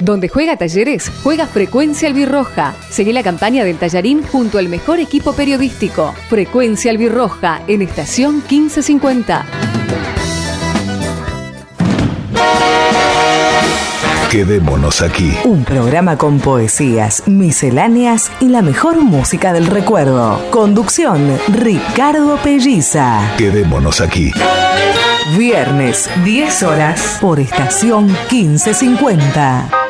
Donde juega Talleres, juega Frecuencia Albirroja. Seguí la campaña del Tallarín junto al mejor equipo periodístico. Frecuencia Albirroja en estación 1550. Quedémonos aquí. Un programa con poesías, misceláneas y la mejor música del recuerdo. Conducción, Ricardo Pelliza. Quedémonos aquí. Viernes, 10 horas, por estación 1550.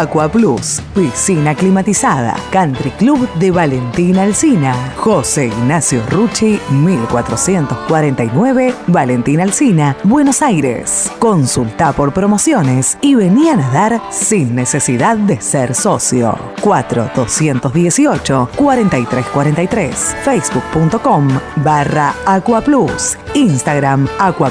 Aqua Plus, piscina climatizada, Country Club de Valentina Alcina, José Ignacio Rucci, 1449, Valentina Alcina, Buenos Aires. Consulta por promociones y vení a nadar sin necesidad de ser socio. 4218 4343, facebook.com barra Aqua Plus, Instagram Aqua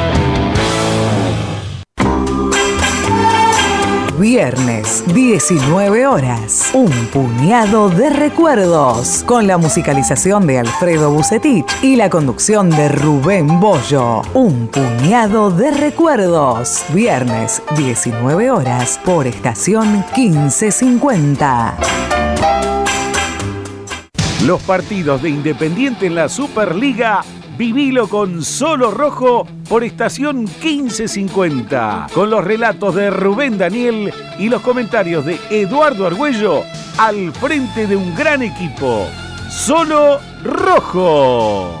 Viernes, 19 horas. Un puñado de recuerdos. Con la musicalización de Alfredo Bucetich y la conducción de Rubén Bollo. Un puñado de recuerdos. Viernes, 19 horas. Por estación 1550. Los partidos de Independiente en la Superliga Vivilo con Solo Rojo por estación 1550, con los relatos de Rubén Daniel y los comentarios de Eduardo Argüello al frente de un gran equipo. Solo Rojo.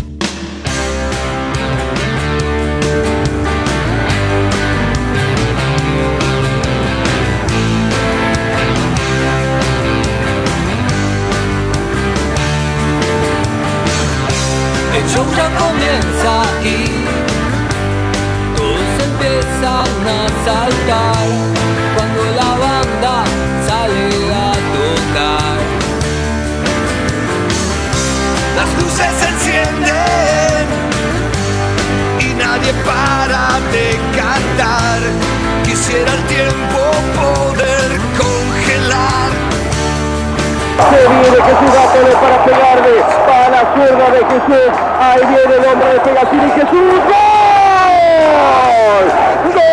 Comienza y todos empiezan a saltar cuando la banda sale a tocar. Las luces se encienden y nadie para de cantar. Quisiera el tiempo poder Se viene Jesús Gátoles para pegarle para la zurda de Jesús. Ahí viene el hombre de Pegasini. Jesús. ¡Gol! ¡Gol!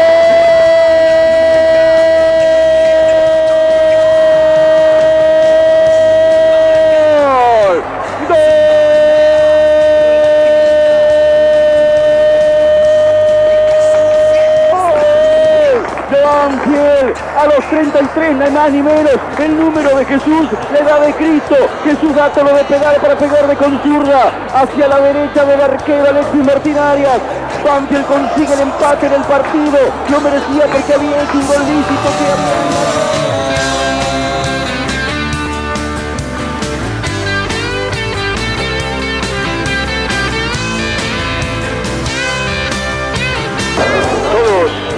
a los 33, ni más ni menos, el número de Jesús, la edad de Cristo, Jesús lo de para pegarle con zurda hacia la derecha del arquero Alexis Martín Arias. Banfield consigue el empate en el partido, lo merecía porque había hecho un gol lícito que había...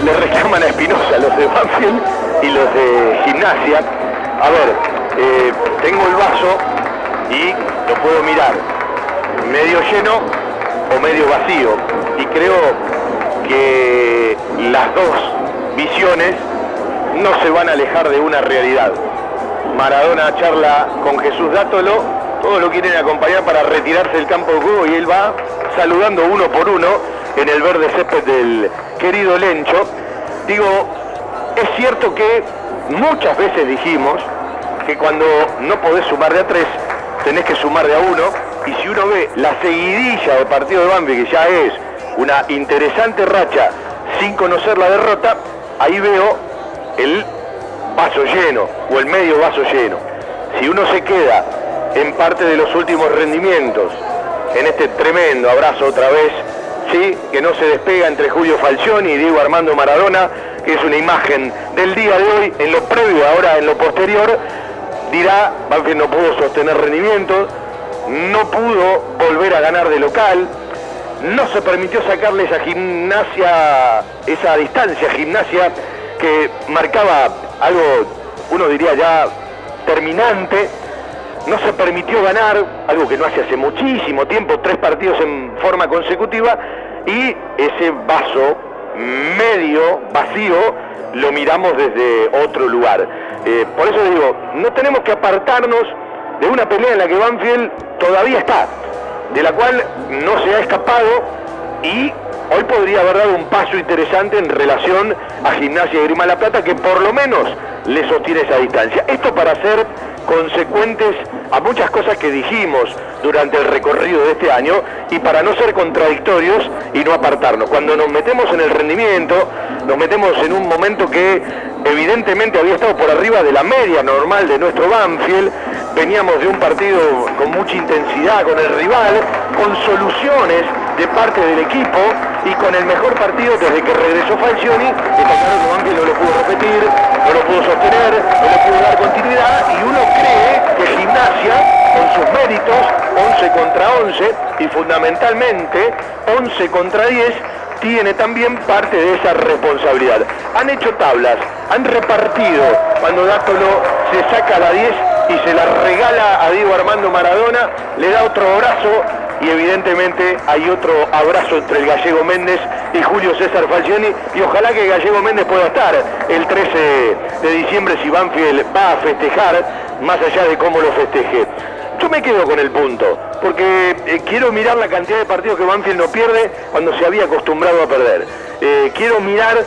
le reclaman a Espinosa, los de Banfield y los de Gimnasia. A ver, eh, tengo el vaso y lo puedo mirar medio lleno o medio vacío. Y creo que las dos visiones no se van a alejar de una realidad. Maradona charla con Jesús Dátolo, todos lo quieren acompañar para retirarse del campo de juego y él va saludando uno por uno en el verde césped del querido Lencho. Digo, es cierto que muchas veces dijimos que cuando no podés sumar de a tres, tenés que sumar de a uno, y si uno ve la seguidilla del partido de Bambi, que ya es una interesante racha sin conocer la derrota, ahí veo el vaso lleno o el medio vaso lleno. Si uno se queda en parte de los últimos rendimientos, en este tremendo abrazo otra vez, sí, que no se despega entre Julio Falcioni y Diego Armando Maradona, que es una imagen del día de hoy, en lo previo, ahora en lo posterior, dirá, Banfield no pudo sostener rendimientos, no pudo volver a ganar de local, no se permitió sacarle esa gimnasia, esa distancia gimnasia que marcaba algo, uno diría ya terminante, no se permitió ganar, algo que no hace hace muchísimo tiempo, tres partidos en forma consecutiva, y ese vaso medio vacío lo miramos desde otro lugar. Eh, por eso digo, no tenemos que apartarnos de una pelea en la que Banfield todavía está, de la cual no se ha escapado y hoy podría haber dado un paso interesante en relación a Gimnasia y Grima La Plata que por lo menos le sostiene esa distancia. Esto para ser consecuentes a muchas cosas que dijimos durante el recorrido de este año y para no ser contradictorios y no apartarnos. Cuando nos metemos en el rendimiento, nos metemos en un momento que evidentemente había estado por arriba de la media normal de nuestro Banfield, veníamos de un partido con mucha intensidad con el rival, con soluciones de parte del equipo y con el mejor partido desde que regresó Falcioni, está claro que Banfield no lo pudo repetir, no lo pudo sostener, no le pudo dar continuidad y uno cree que Gimnasia, con sus méritos, 11 contra 11 y fundamentalmente 11 contra 10, tiene también parte de esa responsabilidad. Han hecho tablas, han repartido cuando Dátolo se saca la 10 y se la regala a Diego Armando Maradona, le da otro abrazo y evidentemente hay otro abrazo entre el gallego Méndez y Julio César Falcioni y ojalá que gallego Méndez pueda estar el 13 de diciembre si Banfield va a festejar, más allá de cómo lo festeje. Yo me quedo con el punto, porque eh, quiero mirar la cantidad de partidos que Banfield no pierde cuando se había acostumbrado a perder. Eh, quiero mirar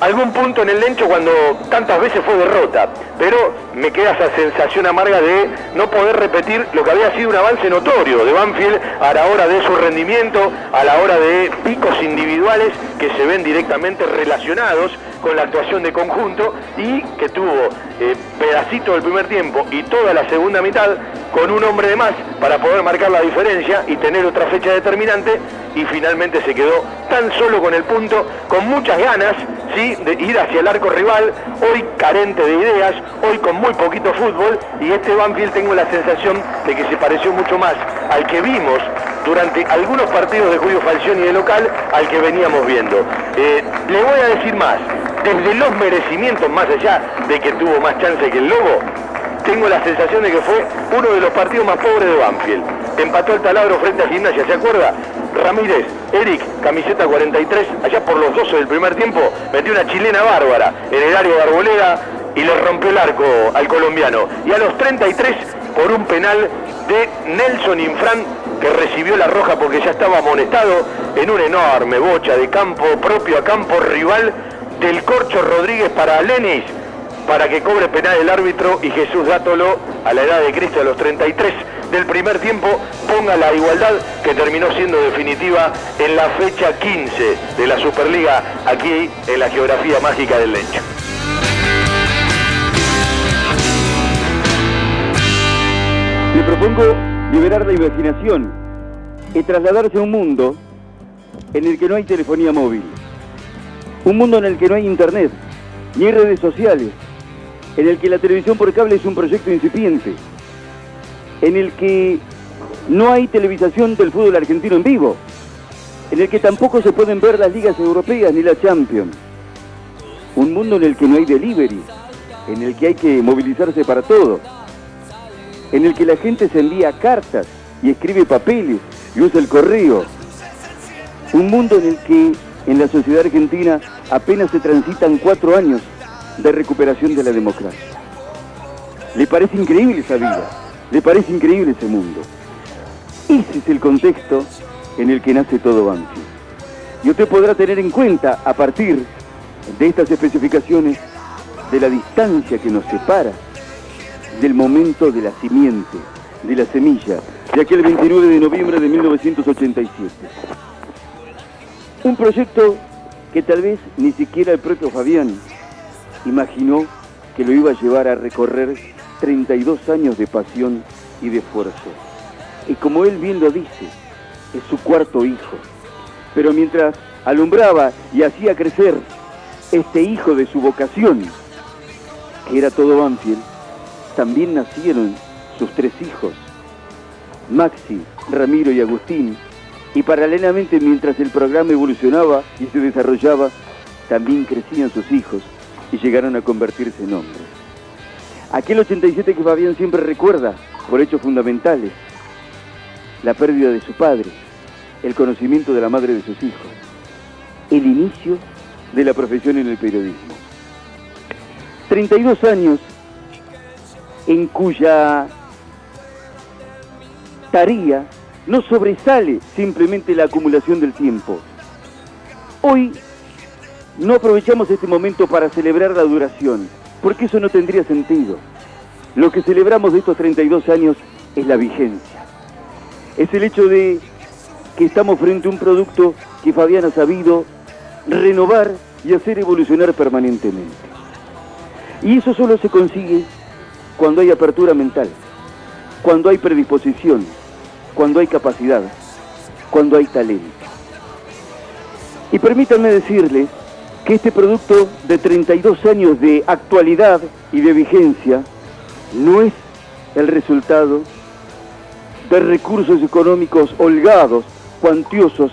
algún punto en el lencho cuando tantas veces fue derrota, pero me queda esa sensación amarga de no poder repetir lo que había sido un avance notorio de Banfield a la hora de su rendimiento, a la hora de picos individuales que se ven directamente relacionados con la actuación de conjunto y que tuvo eh, pedacito del primer tiempo y toda la segunda mitad con un hombre de más para poder marcar la diferencia y tener otra fecha determinante y finalmente se quedó tan solo con el punto, con muchas ganas ¿sí? de ir hacia el arco rival, hoy carente de ideas, hoy con muy poquito fútbol y este Banfield tengo la sensación de que se pareció mucho más al que vimos durante algunos partidos de Julio Falcioni de local al que veníamos viendo. Eh, le voy a decir más, desde los merecimientos, más allá de que tuvo más chance que el Lobo, tengo la sensación de que fue uno de los partidos más pobres de Banfield. Empató el taladro frente a Gimnasia, ¿se acuerda? Ramírez, Eric, camiseta 43, allá por los 12 del primer tiempo, metió una chilena bárbara en el área de Arboleda y le rompió el arco al colombiano. Y a los 33, por un penal de Nelson Infran, que recibió la roja porque ya estaba amonestado en una enorme bocha de campo propio a campo rival del Corcho Rodríguez para Lenis, para que cobre penal el árbitro y Jesús Dátolo, a la edad de Cristo, a los 33 del primer tiempo, ponga la igualdad que terminó siendo definitiva en la fecha 15 de la Superliga, aquí en la geografía mágica del Lencho. Le propongo liberar la imaginación y trasladarse a un mundo en el que no hay telefonía móvil, un mundo en el que no hay internet, ni redes sociales, en el que la televisión por cable es un proyecto incipiente, en el que no hay televisación del fútbol argentino en vivo, en el que tampoco se pueden ver las ligas europeas ni la Champions. Un mundo en el que no hay delivery, en el que hay que movilizarse para todo, en el que la gente se envía cartas y escribe papeles y usa el correo. Un mundo en el que en la sociedad argentina apenas se transitan cuatro años de recuperación de la democracia. ¿Le parece increíble esa vida? ¿Le parece increíble ese mundo? Ese es el contexto en el que nace todo Banfield. Y usted podrá tener en cuenta, a partir de estas especificaciones, de la distancia que nos separa del momento de la simiente, de la semilla, de aquel 29 de noviembre de 1987. Un proyecto que tal vez ni siquiera el propio Fabián imaginó que lo iba a llevar a recorrer 32 años de pasión y de esfuerzo. Y como él bien lo dice, es su cuarto hijo. Pero mientras alumbraba y hacía crecer este hijo de su vocación, que era todo Banfield, también nacieron sus tres hijos, Maxi, Ramiro y Agustín, y paralelamente mientras el programa evolucionaba y se desarrollaba, también crecían sus hijos y llegaron a convertirse en hombres. Aquel 87 que Fabián siempre recuerda por hechos fundamentales, la pérdida de su padre, el conocimiento de la madre de sus hijos, el inicio de la profesión en el periodismo. 32 años en cuya tarea no sobresale simplemente la acumulación del tiempo. Hoy no aprovechamos este momento para celebrar la duración, porque eso no tendría sentido. Lo que celebramos de estos 32 años es la vigencia. Es el hecho de que estamos frente a un producto que Fabián ha sabido renovar y hacer evolucionar permanentemente. Y eso solo se consigue cuando hay apertura mental, cuando hay predisposición, cuando hay capacidad, cuando hay talento. Y permítanme decirles que este producto de 32 años de actualidad y de vigencia no es el resultado de recursos económicos holgados, cuantiosos,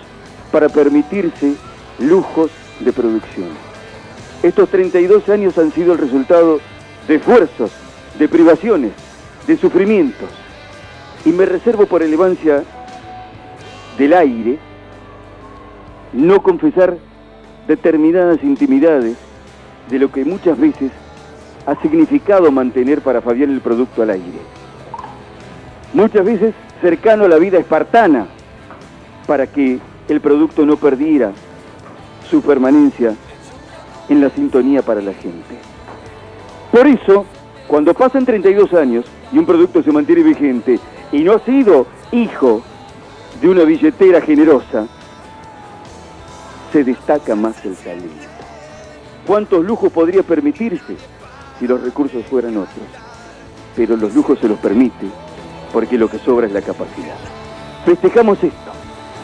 para permitirse lujos de producción. Estos 32 años han sido el resultado de esfuerzos, de privaciones, de sufrimientos. Y me reservo por elevancia del aire no confesar determinadas intimidades de lo que muchas veces ha significado mantener para Fabián el producto al aire. Muchas veces cercano a la vida espartana para que el producto no perdiera su permanencia en la sintonía para la gente. Por eso, cuando pasan 32 años y un producto se mantiene vigente y no ha sido hijo de una billetera generosa, se destaca más el talento. ¿Cuántos lujos podría permitirse si los recursos fueran otros? Pero los lujos se los permite porque lo que sobra es la capacidad. Festejamos esto,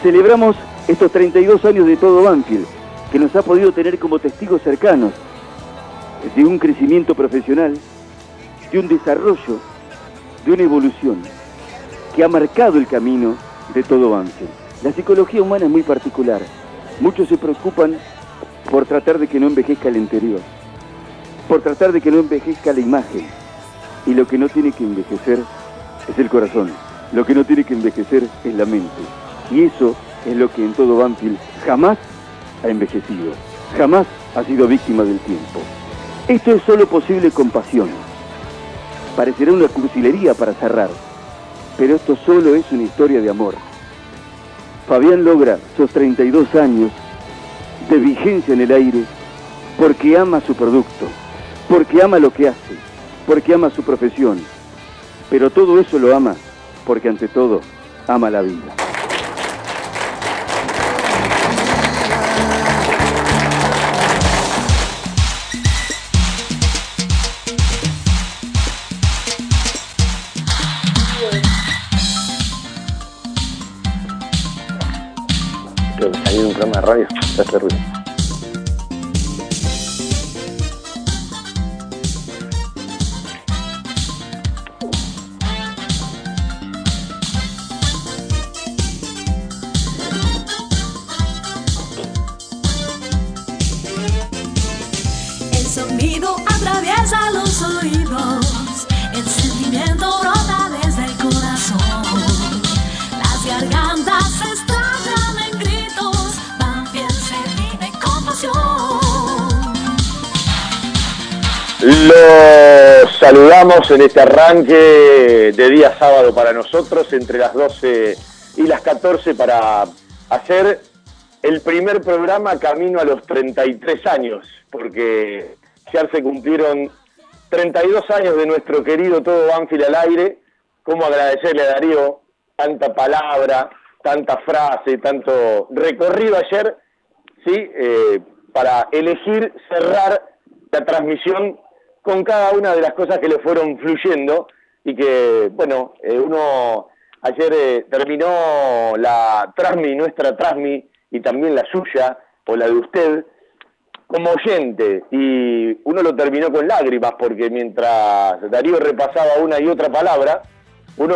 celebramos estos 32 años de todo Banfield, que nos ha podido tener como testigos cercanos de un crecimiento profesional, de un desarrollo, de una evolución que ha marcado el camino de todo Banfield. La psicología humana es muy particular. Muchos se preocupan por tratar de que no envejezca el interior, por tratar de que no envejezca la imagen. Y lo que no tiene que envejecer es el corazón, lo que no tiene que envejecer es la mente. Y eso es lo que en todo Banfield jamás ha envejecido, jamás ha sido víctima del tiempo. Esto es solo posible con pasión. Parecerá una cursilería para cerrar, pero esto solo es una historia de amor. Fabián logra sus 32 años de vigencia en el aire porque ama su producto, porque ama lo que hace, porque ama su profesión, pero todo eso lo ama porque ante todo ama la vida. Programa de radio, Saludamos en este arranque de día sábado para nosotros, entre las 12 y las 14, para hacer el primer programa camino a los 33 años, porque ya se cumplieron 32 años de nuestro querido Todo Banfield al aire. ¿Cómo agradecerle a Darío tanta palabra, tanta frase, tanto recorrido ayer, ¿sí? Eh, para elegir cerrar la transmisión con cada una de las cosas que le fueron fluyendo y que, bueno, eh, uno ayer eh, terminó la Trasmi, nuestra Trasmi, y también la suya, o la de usted, como oyente, y uno lo terminó con lágrimas, porque mientras Darío repasaba una y otra palabra, uno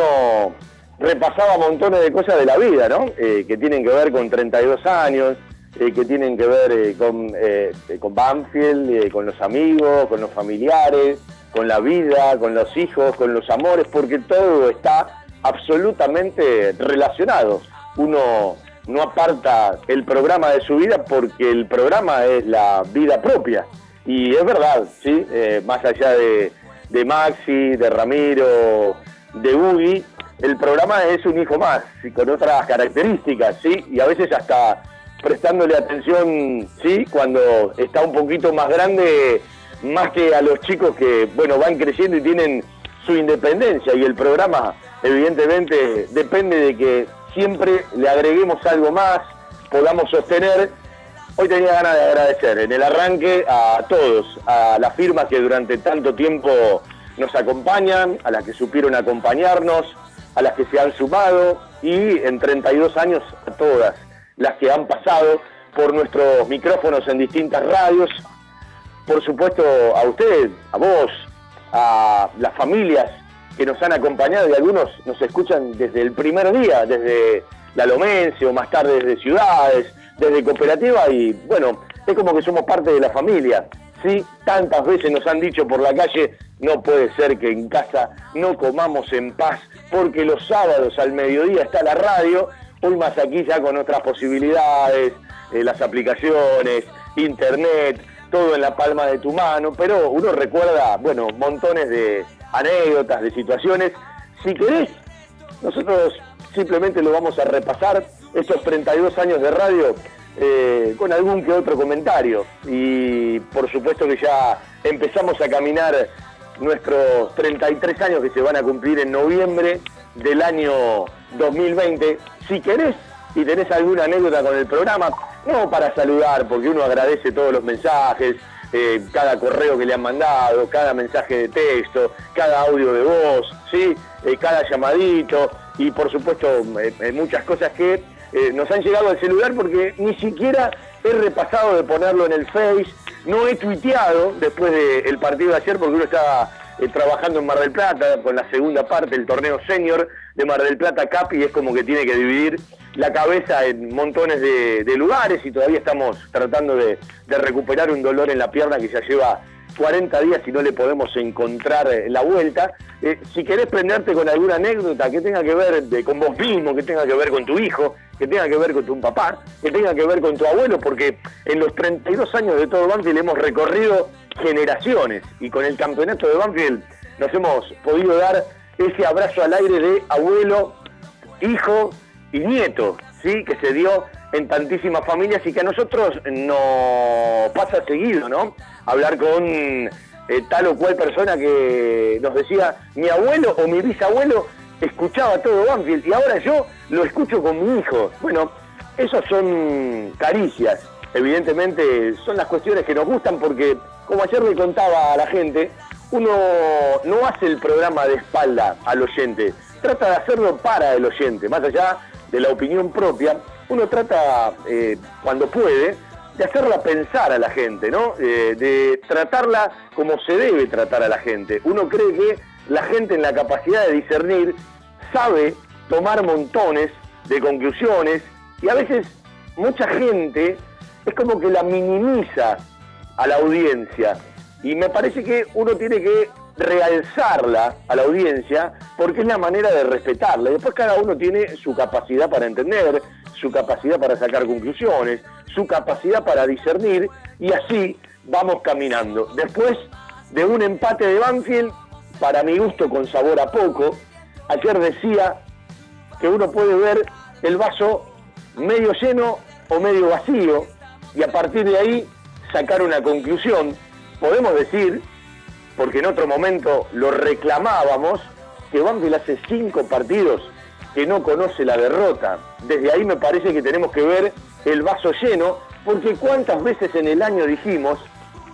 repasaba montones de cosas de la vida, ¿no? Eh, que tienen que ver con 32 años, eh, que tienen que ver eh, con, eh, con Banfield, con los amigos, con los familiares, con la vida, con los hijos, con los amores, porque todo está absolutamente relacionado. Uno no aparta el programa de su vida porque el programa es la vida propia. Y es verdad, ¿sí? Más allá de, de Maxi, de Ramiro, de Ugi, el programa es un hijo más con otras características, ¿sí? Y a veces hasta prestándole atención, ¿sí? Cuando está un poquito más grande, más que a los chicos que, bueno, van creciendo y tienen su independencia. Y el programa, evidentemente, depende de que siempre le agreguemos algo más, podamos sostener. Hoy tenía ganas de agradecer en el arranque a todos, a las firmas que durante tanto tiempo nos acompañan, a las que supieron acompañarnos, a las que se han sumado y en 32 años a todas las que han pasado por nuestros micrófonos en distintas radios. Por supuesto a usted, a vos, a las familias que nos han acompañado y algunos nos escuchan desde el primer día, desde la Lomense o más tarde desde ciudades, desde cooperativa y bueno, es como que somos parte de la familia. Sí, tantas veces nos han dicho por la calle, no puede ser que en casa no comamos en paz, porque los sábados al mediodía está la radio, hoy más aquí ya con otras posibilidades, eh, las aplicaciones, internet, todo en la palma de tu mano, pero uno recuerda, bueno, montones de anécdotas, de situaciones. Si querés, nosotros simplemente lo vamos a repasar, estos 32 años de radio, eh, con algún que otro comentario. Y por supuesto que ya empezamos a caminar nuestros 33 años que se van a cumplir en noviembre del año 2020. Si querés y tenés alguna anécdota con el programa, no para saludar, porque uno agradece todos los mensajes, eh, cada correo que le han mandado, cada mensaje de texto, cada audio de voz, ¿sí? Eh, cada llamadito y por supuesto muchas cosas que eh, nos han llegado al celular porque ni siquiera he repasado de ponerlo en el Face, no he tuiteado después del partido de ayer porque uno estaba eh, trabajando en Mar del Plata con la segunda parte del torneo senior de Mar del Plata Cup y es como que tiene que dividir la cabeza en montones de, lugares y todavía estamos tratando de, de recuperar un dolor en la pierna que ya lleva 40 días y no le podemos encontrar eh, la vuelta. Eh, si querés prenderte con alguna anécdota que tenga que ver con vos mismo, que tenga que ver con tu hijo, que tenga que ver con tu papá, que tenga que ver con tu abuelo, porque en los 32 años de todo Banfield hemos recorrido generaciones y con el campeonato de Banfield nos hemos podido dar ese abrazo al aire de abuelo, hijo y nieto, ¿sí? que se dio en tantísimas familias y que a nosotros no pasa seguido, ¿no? Hablar con eh, tal o cual persona que nos decía, mi abuelo o mi bisabuelo escuchaba todo Banfield y ahora yo lo escucho con mi hijo. Bueno, esas son caricias, evidentemente son las cuestiones que nos gustan porque, como ayer le contaba a la gente, uno no hace el programa de espalda al oyente, trata de hacerlo para el oyente, más allá de la opinión propia, uno trata, eh, cuando puede, de hacerla pensar a la gente, ¿no? Eh, de tratarla como se debe tratar a la gente. Uno cree que la gente en la capacidad de discernir sabe tomar montones de conclusiones y a veces mucha gente es como que la minimiza a la audiencia. Y me parece que uno tiene que realzarla a la audiencia porque es la manera de respetarla. Después cada uno tiene su capacidad para entender, su capacidad para sacar conclusiones, su capacidad para discernir y así vamos caminando. Después de un empate de Banfield, para mi gusto con sabor a poco, ayer decía que uno puede ver el vaso medio lleno o medio vacío y a partir de ahí sacar una conclusión. Podemos decir, porque en otro momento lo reclamábamos, que Banfield hace cinco partidos que no conoce la derrota. Desde ahí me parece que tenemos que ver el vaso lleno, porque cuántas veces en el año dijimos,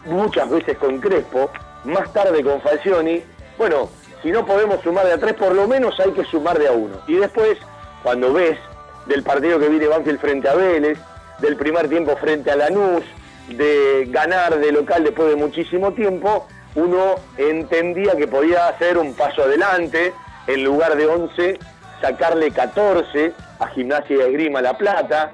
muchas veces con Crespo, más tarde con Falcioni, bueno, si no podemos sumar de a tres, por lo menos hay que sumar de a uno. Y después, cuando ves del partido que viene Banfield frente a Vélez, del primer tiempo frente a Lanús, de ganar de local después de muchísimo tiempo, uno entendía que podía hacer un paso adelante, en lugar de 11 sacarle 14 a Gimnasia y Esgrima La Plata,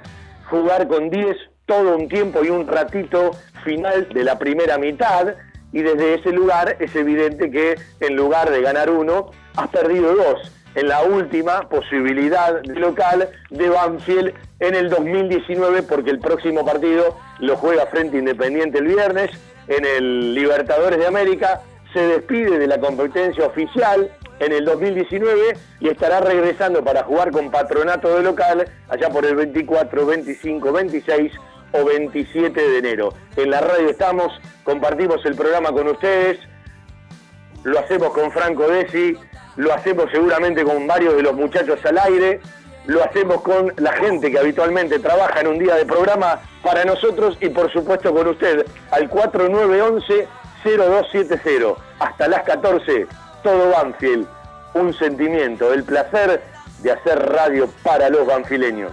jugar con 10 todo un tiempo y un ratito final de la primera mitad, y desde ese lugar es evidente que en lugar de ganar uno, has perdido dos en la última posibilidad local de Banfield en el 2019, porque el próximo partido lo juega frente Independiente el viernes en el Libertadores de América, se despide de la competencia oficial en el 2019 y estará regresando para jugar con patronato de local allá por el 24, 25, 26 o 27 de enero. En la radio estamos, compartimos el programa con ustedes, lo hacemos con Franco Desi, lo hacemos seguramente con varios de los muchachos al aire, lo hacemos con la gente que habitualmente trabaja en un día de programa para nosotros y por supuesto con usted al 4911 0270 hasta las 14 todo Banfield, un sentimiento, el placer de hacer radio para los banfileños.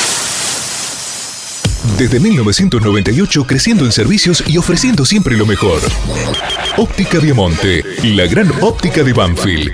desde 1998 creciendo en servicios y ofreciendo siempre lo mejor. Óptica Viamonte, la gran óptica de Banfield.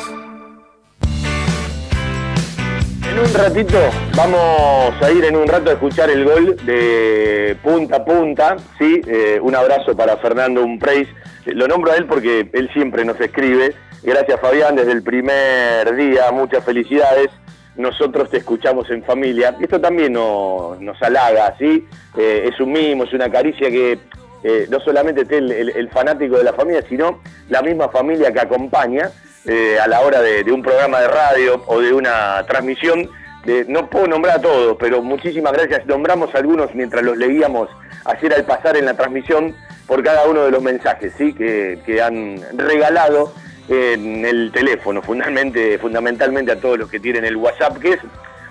Un ratito vamos a ir en un rato a escuchar el gol de punta a punta, ¿sí? Eh, un abrazo para Fernando Umpreis. Lo nombro a él porque él siempre nos escribe. Gracias Fabián, desde el primer día, muchas felicidades. Nosotros te escuchamos en familia. Esto también nos, nos halaga, ¿sí? Eh, es un mimo, es una caricia que eh, no solamente esté el, fanático de la familia, sino la misma familia que acompaña eh, a la hora de, un programa de radio o de una transmisión. no puedo nombrar a todos, pero muchísimas gracias. Nombramos algunos mientras los leíamos ayer al pasar en la transmisión por cada uno de los mensajes ¿sí? que, han regalado en el teléfono, fundamentalmente, fundamentalmente a todos los que tienen el WhatsApp, que es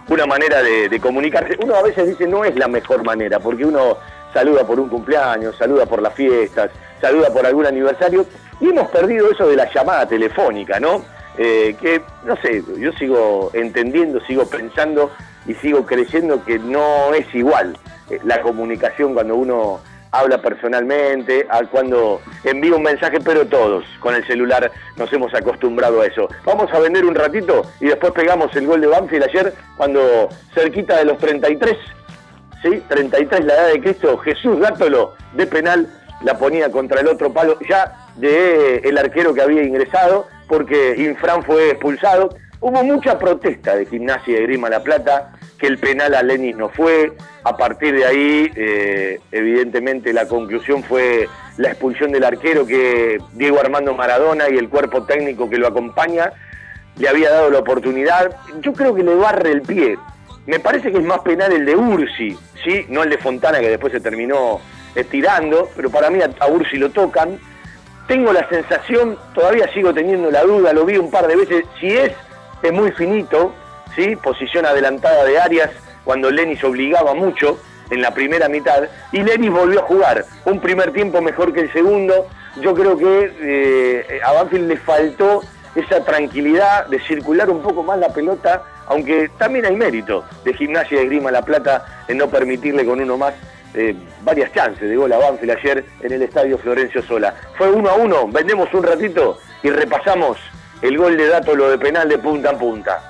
una manera de, de comunicarse. Uno a veces dice no es la mejor manera, porque uno saluda por un cumpleaños, saluda por las fiestas, saluda por algún aniversario, y hemos perdido eso de la llamada telefónica, ¿no? Eh, que, no sé, yo sigo entendiendo, sigo pensando y sigo creyendo que no es igual eh, la comunicación cuando uno habla personalmente, a cuando envía un mensaje, pero todos con el celular nos hemos acostumbrado a eso. Vamos a vender un ratito y después pegamos el gol de Banfield ayer cuando cerquita de los 33 ¿sí? 33 la edad de Cristo, Jesús Gátolo de penal la ponía contra el otro palo ya de el arquero que había ingresado porque Infran fue expulsado. Hubo mucha protesta de Gimnasia de Grima La Plata, que el penal a Lenis no fue. A partir de ahí, eh, evidentemente, la conclusión fue la expulsión del arquero que Diego Armando Maradona y el cuerpo técnico que lo acompaña le había dado la oportunidad. Yo creo que le barre el pie. Me parece que es más penal el de Ursi, ¿sí? no el de Fontana que después se terminó estirando, pero para mí a, Ursi lo tocan. Tengo la sensación, todavía sigo teniendo la duda, lo vi un par de veces, si es, es muy finito, ¿sí? posición adelantada de Arias cuando Lenis obligaba mucho en la primera mitad y Lenis volvió a jugar un primer tiempo mejor que el segundo. Yo creo que eh, a Banfield le faltó esa tranquilidad de circular un poco más la pelota aunque también hay mérito de Gimnasia de Grima La Plata en no permitirle con uno más eh, varias chances de gol a Banfield ayer en el estadio Florencio Sola. Fue uno a uno, vendemos un ratito y repasamos el gol de dato lo de penal de punta a punta.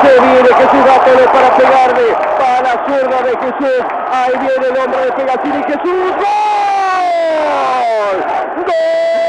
Se viene Jesús Gátole para pegarle. Para la zurda de Jesús. Ahí viene el hombre de Pegatini. Jesús. ¡Gol! ¡Gol!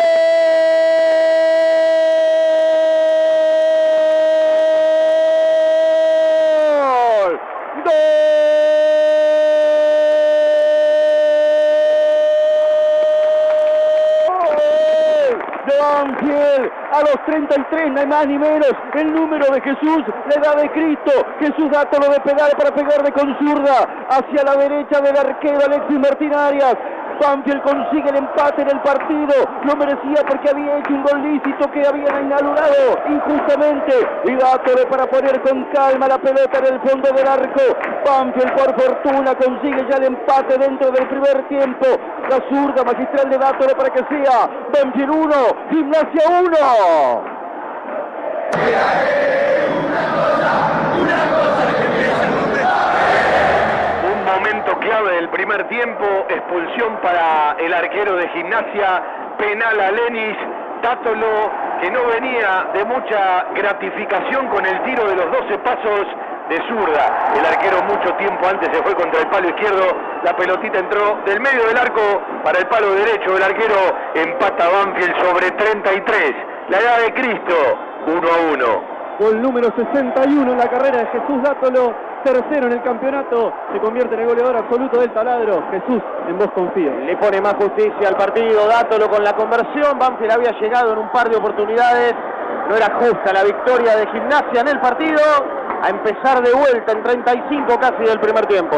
33, no hay más ni menos. El número de Jesús, la edad de Cristo. Jesús da todo de pedal para pegarle con zurda hacia la derecha del arquero Alexis Martín Arias. Banfield consigue el empate en el partido. No merecía porque había hecho un gol lícito que habían inaugurado injustamente. Y Dátole para poner con calma la pelota en el fondo del arco. Banfield por fortuna consigue ya el empate dentro del primer tiempo. La zurda magistral de Dátole para que sea Banfield 1, Gimnasia 1. Un momento clave del primer tiempo, expulsión para el arquero de gimnasia, penal a Lenis, Tátolo, que no venía de mucha gratificación con el tiro de los 12 pasos de zurda. El arquero mucho tiempo antes se fue contra el palo izquierdo, la pelotita entró del medio del arco para el palo derecho, el arquero empata Banfield sobre 33. La edad de Cristo, 1 a 1. Gol número 61 en la carrera de Jesús Dátolo, tercero en el campeonato, se convierte en el goleador absoluto del taladro. Jesús, en vos confío. Le pone más justicia al partido, Dátolo con la conversión, Banfield había llegado en un par de oportunidades, no era justa la victoria de gimnasia en el partido, a empezar de vuelta en 35 casi del primer tiempo.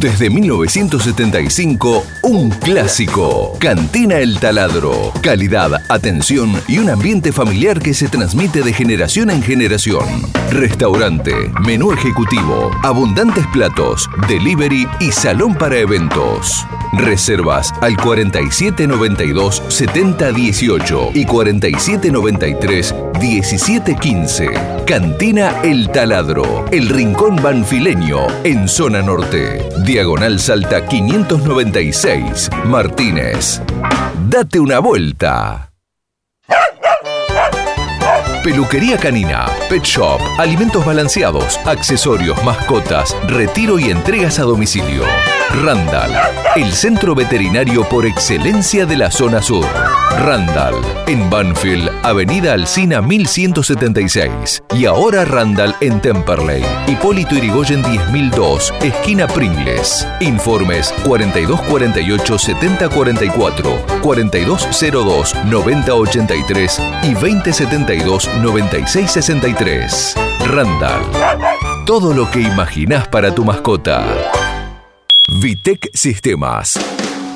desde 1975, un clásico. Cantina El Taladro. Calidad, atención y un ambiente familiar que se transmite de generación en generación. Restaurante, menú ejecutivo, abundantes platos, delivery y salón para eventos. Reservas al 4792 7018 y 4793 1715. Cantina El Taladro, el rincón banfileño en zona norte. Diagonal Salta 596, Martínez. Date una vuelta. Peluquería canina, pet shop, alimentos balanceados, accesorios, mascotas, retiro y entregas a domicilio. Randall, el centro veterinario por excelencia de la zona sur. Randall, en Banfield, Avenida Alcina 1176. Y ahora Randall en Temperley. Hipólito Irigoyen 10002, esquina Pringles. Informes 4248 7044, 4202 9083 y 2072 9663. Randall. Todo lo que imaginás para tu mascota. Vitec Sistemas.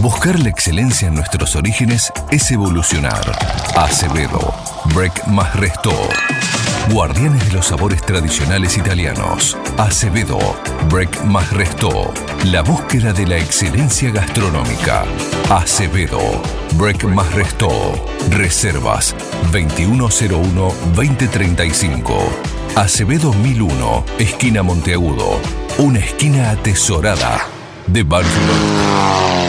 Buscar la excelencia en nuestros orígenes es evolucionar. Acevedo, Break más Resto. Guardianes de los sabores tradicionales italianos. Acevedo, Break más Resto. La búsqueda de la excelencia gastronómica. Acevedo, Break más Resto. Reservas 2101-2035. Acevedo 1001, esquina Monteagudo. Una esquina atesorada de Barcelona.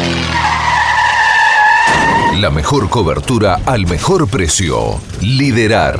La mejor cobertura al mejor precio. Liderar.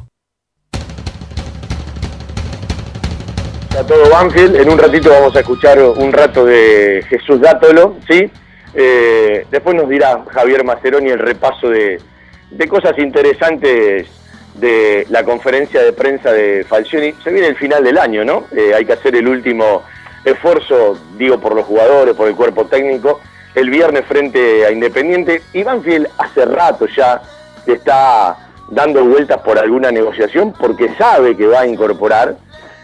a todo Banfield. En un ratito vamos a escuchar un rato de Jesús Dátolo, ¿sí? Eh, después nos dirá Javier Maceroni el repaso de, de cosas interesantes de la conferencia de prensa de Falcioni. Se viene el final del año, ¿no? Eh, hay que hacer el último esfuerzo, digo, por los jugadores, por el cuerpo técnico, el viernes frente a Independiente. Y Banfield hace rato ya está dando vueltas por alguna negociación porque sabe que va a incorporar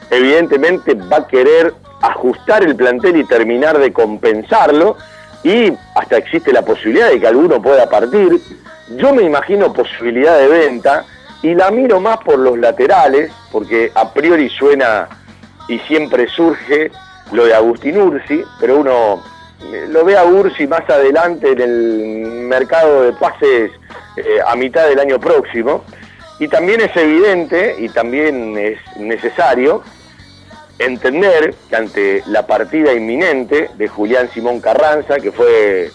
evidentemente va a querer ajustar el plantel y terminar de compensarlo y hasta existe la posibilidad de que alguno pueda partir. Yo me imagino posibilidad de venta y la miro más por los laterales, porque a priori suena y siempre surge lo de Agustín Ursi, pero uno eh, lo ve a Ursi más adelante en el mercado de pases eh, a mitad del año próximo. Y también es evidente y también es necesario entender que ante la partida inminente de Julián Simón Carranza, que fue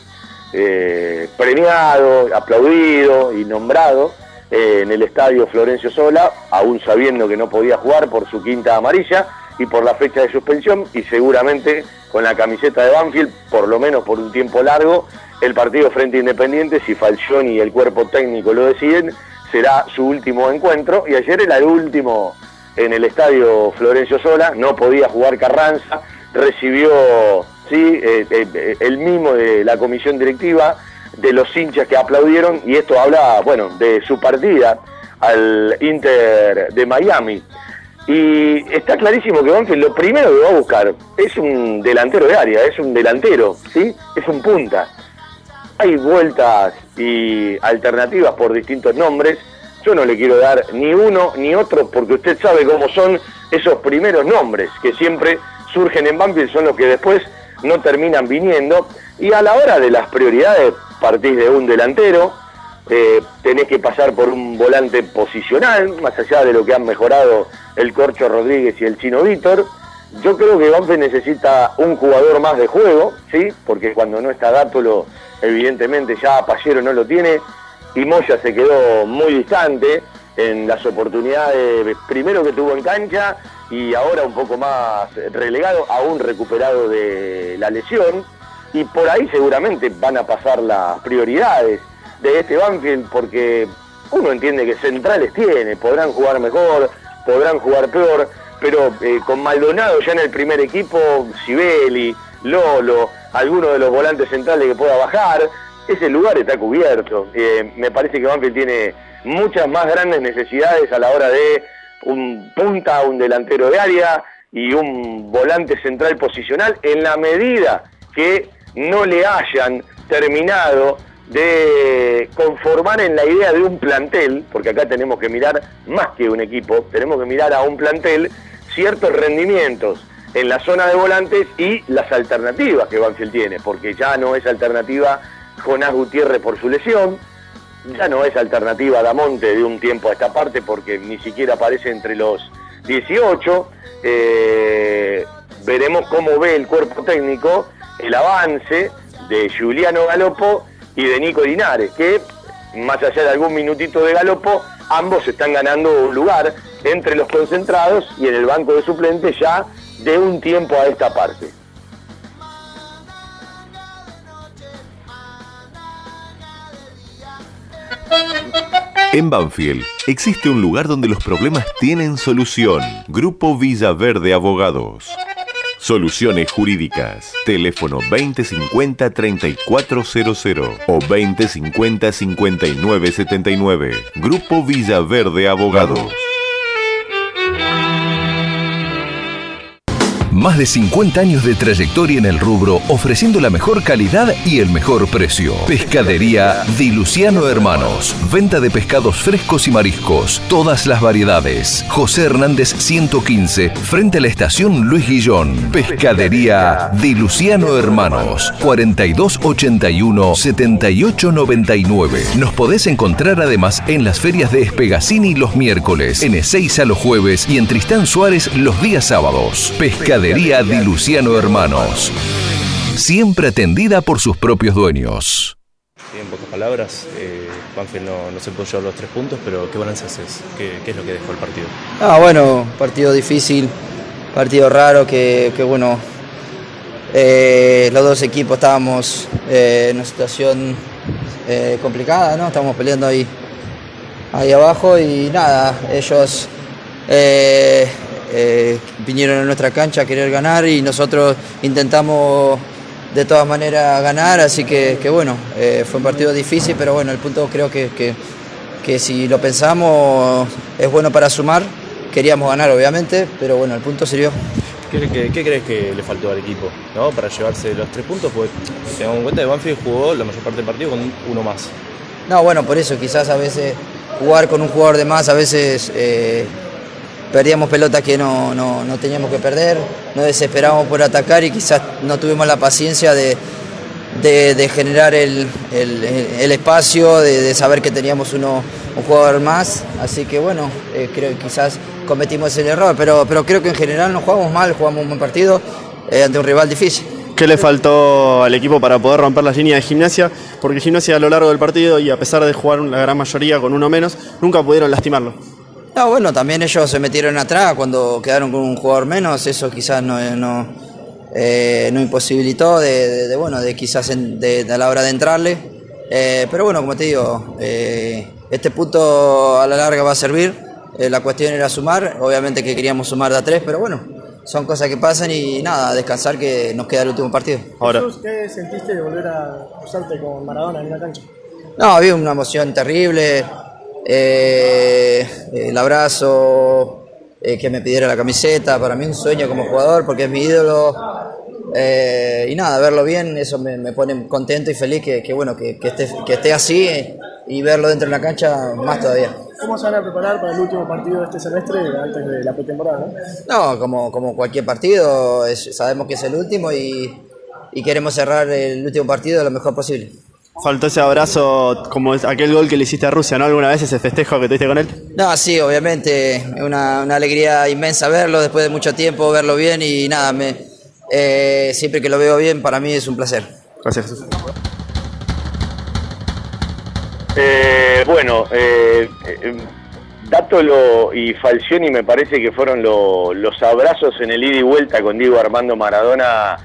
eh, premiado, aplaudido y nombrado eh, en el estadio Florencio Sola, aún sabiendo que no podía jugar por su quinta amarilla y por la fecha de suspensión y seguramente con la camiseta de Banfield, por lo menos por un tiempo largo, el partido frente Independiente, si Falcioni y el cuerpo técnico lo deciden, será su último encuentro. Y ayer era el último en el estadio Florencio Sola, no podía jugar Carranza, recibió sí, eh, eh, el mismo de la comisión directiva, de los hinchas que aplaudieron, y esto habla, bueno, de su partida al Inter de Miami. Y está clarísimo que Banfield lo primero que va a buscar es un delantero de área, es un delantero, ¿sí? Es un punta. Hay vueltas y alternativas por distintos nombres, yo no le quiero dar ni uno ni otro porque usted sabe cómo son esos primeros nombres que siempre surgen en Banfield, son los que después no terminan viniendo. Y a la hora de las prioridades partís de un delantero, eh, tenés que pasar por un volante posicional, más allá de lo que han mejorado el Corcho Rodríguez y el Chino Víctor. Yo creo que Banfield necesita un jugador más de juego, ¿sí? porque cuando no está Dátolo, evidentemente ya Pallero no lo tiene, y Moya se quedó muy distante en las oportunidades primero que tuvo en cancha y ahora un poco más relegado, aún recuperado de la lesión. Y por ahí seguramente van a pasar las prioridades de este Banfield porque uno entiende que centrales tiene, podrán jugar mejor, podrán jugar peor, pero eh, con Maldonado ya en el primer equipo, Sibeli, Lolo, alguno de los volantes centrales que pueda bajar, ese lugar está cubierto. Eh, me parece que Banfield tiene muchas más grandes necesidades a la hora de un punta, un delantero de área y un volante central posicional en la medida que no le hayan terminado de conformar en la idea de un plantel, porque acá tenemos que mirar más que un equipo, tenemos que mirar a un plantel ciertos rendimientos en la zona de volantes y las alternativas que Banfield tiene, porque ya no es alternativa Jonás Gutiérrez por su lesión, ya no es alternativa a Damonte de un tiempo a esta parte porque ni siquiera aparece entre los 18. Eh, veremos cómo ve el cuerpo técnico el avance de Juliano Galopo y de Nico Linares, que más allá de algún minutito de Galopo, ambos están ganando un lugar entre los concentrados y en el banco de suplentes ya de un tiempo a esta parte. En Banfield existe un lugar donde los problemas tienen solución. Grupo Villaverde Abogados. Soluciones jurídicas. Teléfono 2050-3400 o 2050-5979. Grupo Villaverde Abogados. Más de 50 años de trayectoria en el rubro, ofreciendo la mejor calidad y el mejor precio. Pescadería Di Luciano Hermanos. Venta de pescados frescos y mariscos. Todas las variedades. José Hernández 115, frente a la estación Luis Guillón. Pescadería Di Luciano Hermanos. 4281-7899. Nos podés encontrar además en las ferias de Espegacini los miércoles, en Ezeiza los jueves y en Tristán Suárez los días sábados. Pescadería Di Luciano Hermanos. Siempre atendida por sus propios dueños. En pocas palabras, eh, Banfield no, no se pudo llevar los tres puntos, pero ¿qué balance haces? ¿Qué, qué es lo que dejó el partido? Ah, bueno, partido difícil, partido raro que, que bueno, eh, los dos equipos estábamos eh, en una situación eh, complicada, ¿no? Estábamos peleando ahí, ahí abajo y nada, ellos eh, vinieron a nuestra cancha a querer ganar y nosotros intentamos de todas maneras ganar, así que, que bueno, eh, fue un partido difícil, pero bueno, el punto creo que, que, que si lo pensamos es bueno para sumar, queríamos ganar obviamente, pero bueno, el punto sirvió. ¿Qué, qué- qué crees que le faltó al equipo ¿no? para llevarse los tres puntos? Pues tengamos en cuenta que Banfield jugó la mayor parte del partido con uno más. No, bueno, por eso quizás a veces jugar con un jugador de más, a veces eh, perdíamos pelotas que no, no- no teníamos que perder, nos desesperábamos por atacar y quizás no tuvimos la paciencia de, de- generar el, el- espacio, de, de saber que teníamos uno, un jugador más, así que bueno, eh, creo que quizás cometimos el error, pero, pero creo que en general no jugamos mal, jugamos un buen partido eh, ante un rival difícil. ¿Qué le faltó al equipo para poder romper las líneas de gimnasia? Porque gimnasia a lo largo del partido y a pesar de jugar la gran mayoría con uno menos, nunca pudieron lastimarlo. No, bueno, también ellos se metieron atrás cuando quedaron con un jugador menos, eso quizás no, no, eh, no imposibilitó de, de- de, bueno, de quizás en- de, de a la hora de entrarle. Eh, pero bueno, como te digo, eh, este punto a la larga va a servir. Eh, la cuestión era sumar, obviamente que queríamos sumar de a tres, pero bueno, son cosas que pasan y nada, descansar que nos queda el último partido. Jesús, ¿qué sentiste de volver a cruzarte con Maradona en la cancha? No, había una emoción terrible. Eh, el abrazo, eh, que me pidiera la camiseta, para mí un sueño como jugador porque es mi ídolo. eh, y nada, verlo bien, eso me, me pone contento y feliz que, que, bueno, que, que esté, que esté así y verlo dentro de la cancha más todavía. ¿Cómo se van a preparar para el último partido de este semestre antes de la pretemporada? ¿no? No, como, como cualquier partido, es- sabemos que es el último y, y queremos cerrar el último partido lo mejor posible. Faltó ese abrazo como aquel gol que le hiciste a Rusia, ¿no? ¿Alguna vez ese festejo que tuviste con él? No, sí, obviamente, es una, una alegría inmensa verlo después de mucho tiempo, verlo bien y nada, me, eh, siempre que lo veo bien para mí es un placer. Gracias, Jesús. Eh, bueno, eh, eh, Dátolo y Falcioni me parece que fueron lo- los abrazos en el ida y vuelta con Diego Armando Maradona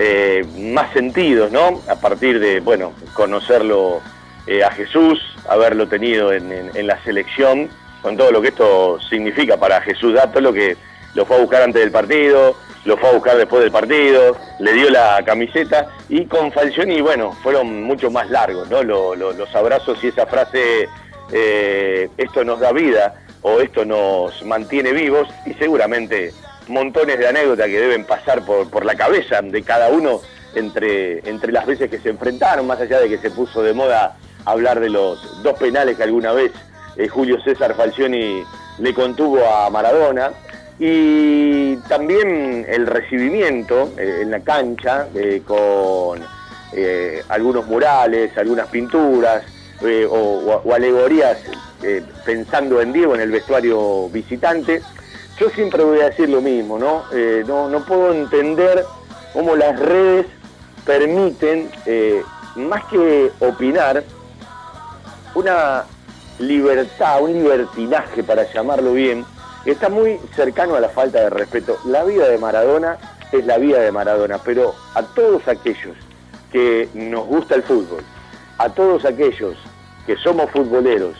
eh, más sentidos, ¿no? A partir de, bueno, conocerlo eh, a Jesús, haberlo tenido en, la selección, con todo lo que esto significa para Jesús Dátolo, que lo fue a buscar antes del partido, lo fue a buscar después del partido, le dio la camiseta y con Falcioni, bueno, fueron mucho más largos, ¿no? Lo- lo- los abrazos y esa frase, eh, esto nos da vida o esto nos mantiene vivos y seguramente montones de anécdotas que deben pasar por, por la cabeza de cada uno entre, entre las veces que se enfrentaron, más allá de que se puso de moda hablar de los dos penales que alguna vez eh, Julio César Falcioni le contuvo a Maradona. Y también el recibimiento eh, en la cancha eh, con eh, algunos murales, algunas pinturas, o, o- alegorías pensando en Diego en el vestuario visitante. Yo siempre voy a decir lo mismo, ¿no? Eh, no, puedo entender cómo las redes permiten, eh, más que opinar, una libertad, un libertinaje para llamarlo bien, que está muy cercano a la falta de respeto. La vida de Maradona es la vida de Maradona, pero a todos aquellos que nos gusta el fútbol, a todos aquellos que somos futboleros,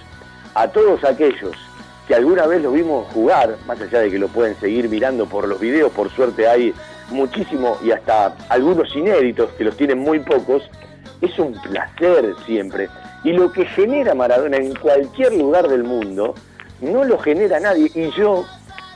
a todos aquellos que alguna vez lo vimos jugar, más allá de que lo pueden seguir mirando por los videos, por suerte hay muchísimo y hasta algunos inéditos que los tienen muy pocos, es un placer siempre. Y lo que genera Maradona en cualquier lugar del mundo, no lo genera nadie. Y yo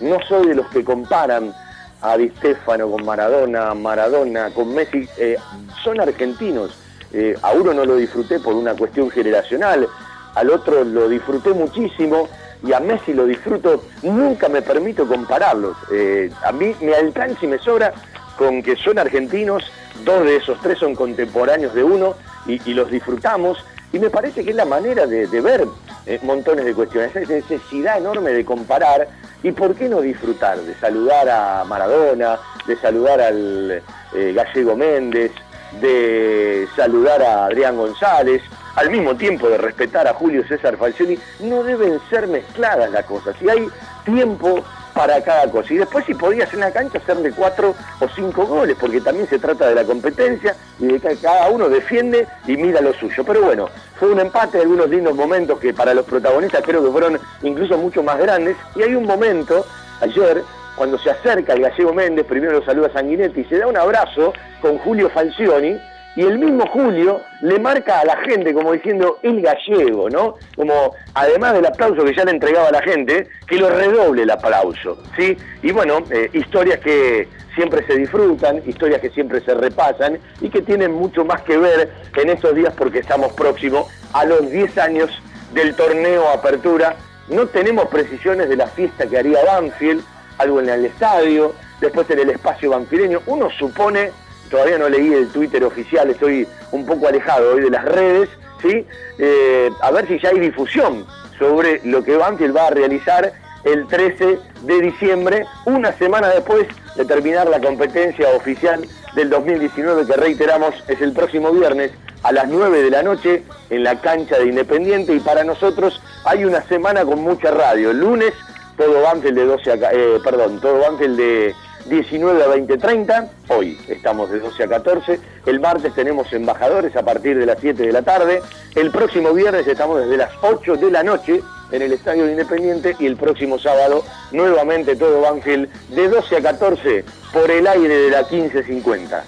no soy de los que comparan a Di Stefano con Maradona, Maradona con Messi. Eh, son argentinos. Eh, a uno no lo disfruté por una cuestión generacional, al otro lo disfruté muchísimo y a Messi lo disfruto. Nunca me permito compararlos. Eh, a mí me alcanza y me sobra con que son argentinos, dos de esos tres son contemporáneos de uno y, los disfrutamos. Y me parece que es la manera de, de ver eh, montones de cuestiones, esa necesidad enorme de comparar y por qué no disfrutar, de saludar a Maradona, de saludar al eh, Gallego Méndez, de saludar a Adrián González, al mismo tiempo de respetar a Julio César Falcioni, no deben ser mezcladas las cosas. Y hay tiempo para cada cosa. Y después si podías en la cancha hacerle cuatro o cinco goles, porque también se trata de la competencia y de que cada uno defiende y mira lo suyo. Pero bueno, fue un empate, algunos lindos momentos que para los protagonistas creo que fueron incluso mucho más grandes. Y hay un momento, ayer, cuando se acerca el gallego Méndez, primero lo saluda Sanguinetti y se da un abrazo con Julio Falcioni, y el mismo Julio le marca a la gente como diciendo el gallego, ¿no? Como además del aplauso que ya le entregaba a la gente, que lo redoble el aplauso, ¿sí? Y bueno, eh, historias que siempre se disfrutan, historias que siempre se repasan y que tienen mucho más que ver en estos días porque estamos próximos a los 10 años del torneo Apertura. No tenemos precisiones de la fiesta que haría Banfield, algo en el estadio, después en el espacio banfileño. Uno supone todavía no leí el Twitter oficial, estoy un poco alejado hoy de las redes, ¿sí? Eh, a ver si ya hay difusión sobre lo que Banfield va a realizar el 13 de diciembre, una semana después de terminar la competencia oficial del 2019, que reiteramos es el próximo viernes a las 9 de la noche en la cancha de Independiente y para nosotros hay una semana con mucha radio. El lunes todo Banfield de 12 a, eh, perdón, todo Banfield de 19 a 20.30, hoy estamos de 12 a 14, el martes tenemos embajadores a partir de las 7 de la tarde, el próximo viernes estamos desde las 8 de la noche en el Estadio de Independiente y el próximo sábado nuevamente todo Banfield de 12 a 14 por el aire de la 1550.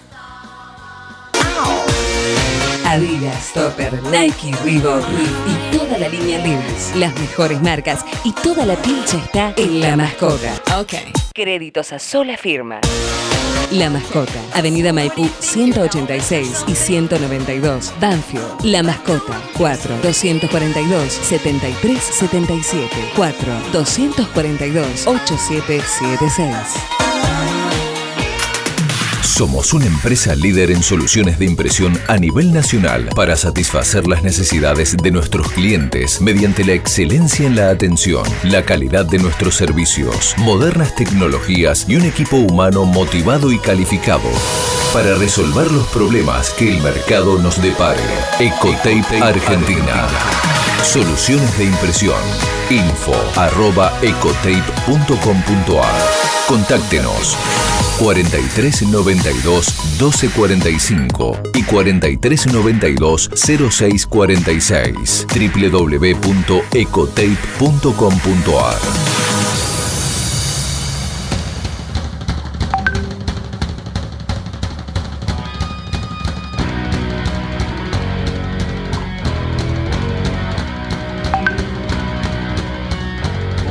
Adidas, Topper, Nike, Reebok y toda la línea Levi's. Las mejores marcas y toda la pincha está en La Mascota. Ok. Créditos a sola firma. La Mascota, Avenida Maipú 186 y 192, Banfield. La Mascota, 4 242 73 77 4 242 8776. Somos una empresa líder en soluciones de impresión a nivel nacional para satisfacer las necesidades de nuestros clientes mediante la excelencia en la atención, la calidad de nuestros servicios, modernas tecnologías y un equipo humano motivado y calificado para resolver los problemas que el mercado nos depare. Ecotape Argentina. Soluciones de impresión. Info arroba ecotape.com.ar. Contáctenos 4392 1245 y 4392 0646 www.ecotape.com.ar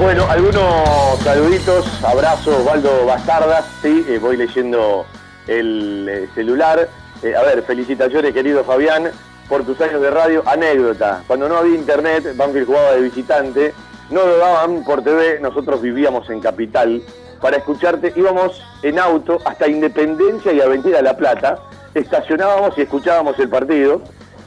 Bueno, algunos saluditos, abrazos, Osvaldo Bastardas, sí, eh, voy leyendo el eh, celular. Eh, a ver, felicitaciones querido Fabián por tus años de radio. Anécdota, cuando no había internet, Banfield jugaba de visitante, no lo daban por TV, nosotros vivíamos en Capital. Para escucharte íbamos en auto hasta Independencia y Avenida La Plata, estacionábamos y escuchábamos el partido.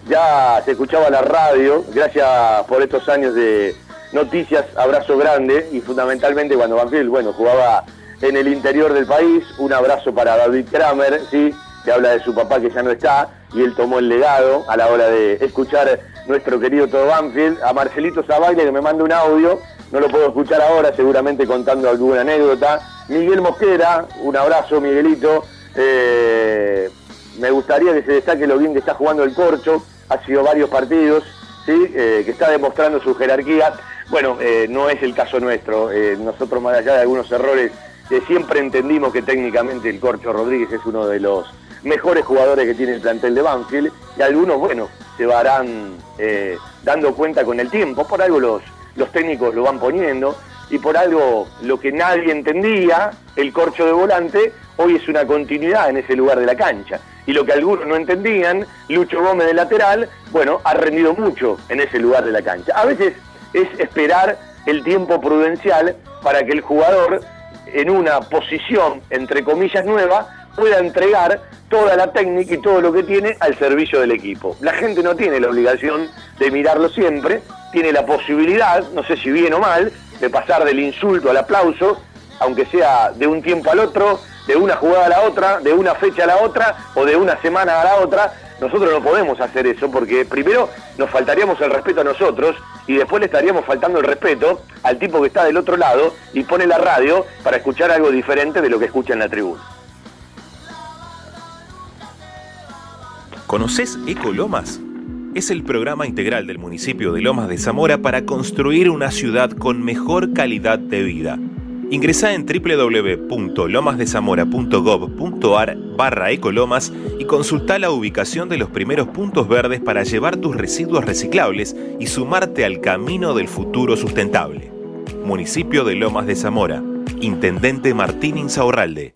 ya se escuchaba la radio, gracias por estos años de noticias, abrazo grande y fundamentalmente cuando Banfield, bueno, jugaba en el interior del país, un abrazo para David Kramer, ¿sí? que habla de su papá que ya no está y él tomó el legado a la hora de escuchar nuestro querido todo Banfield, a Marcelito Zabaile que me manda un audio, no lo puedo escuchar ahora, seguramente contando alguna anécdota, Miguel Mosquera, un abrazo Miguelito, eh, me gustaría que se destaque lo bien que está jugando el Corcho, ha sido varios partidos, ¿sí? Eh, que está demostrando su jerarquía. Bueno, eh, no es el caso nuestro. Eh, nosotros, más allá de algunos errores, que siempre entendimos que técnicamente el Corcho Rodríguez es uno de los mejores jugadores que tiene el plantel de Banfield. Y algunos, bueno, se van dando cuenta con el tiempo. Por algo los, los técnicos lo van poniendo. Y por algo lo que nadie entendía, el corcho de volante, hoy es una continuidad en ese lugar de la cancha y lo que algunos no entendían, Lucho Gómez de lateral, bueno, ha rendido mucho en ese lugar de la cancha. A veces es esperar el tiempo prudencial para que el jugador en una posición, entre comillas, nueva, pueda entregar toda la técnica y todo lo que tiene al servicio del equipo. La gente no tiene la obligación de mirarlo siempre, tiene la posibilidad, no sé si bien o mal, de pasar del insulto al aplauso, aunque sea de un tiempo al otro, de una jugada a la otra, de una fecha a la otra o de una semana a la otra. Nosotros no podemos hacer eso porque primero nos faltaríamos el respeto a nosotros y después le estaríamos faltando el respeto al tipo que está del otro lado y pone la radio para escuchar algo diferente de lo que escucha en la tribuna. ¿Conoces Ecolomas? Es el programa integral del municipio de Lomas de Zamora para construir una ciudad con mejor calidad de vida. Ingresa en www.lomasdezamora.gov.ar barra ecolomas y consulta la ubicación de los primeros puntos verdes para llevar tus residuos reciclables y sumarte al camino del futuro sustentable. Municipio de Lomas de Zamora. Intendente Martín Insaurralde.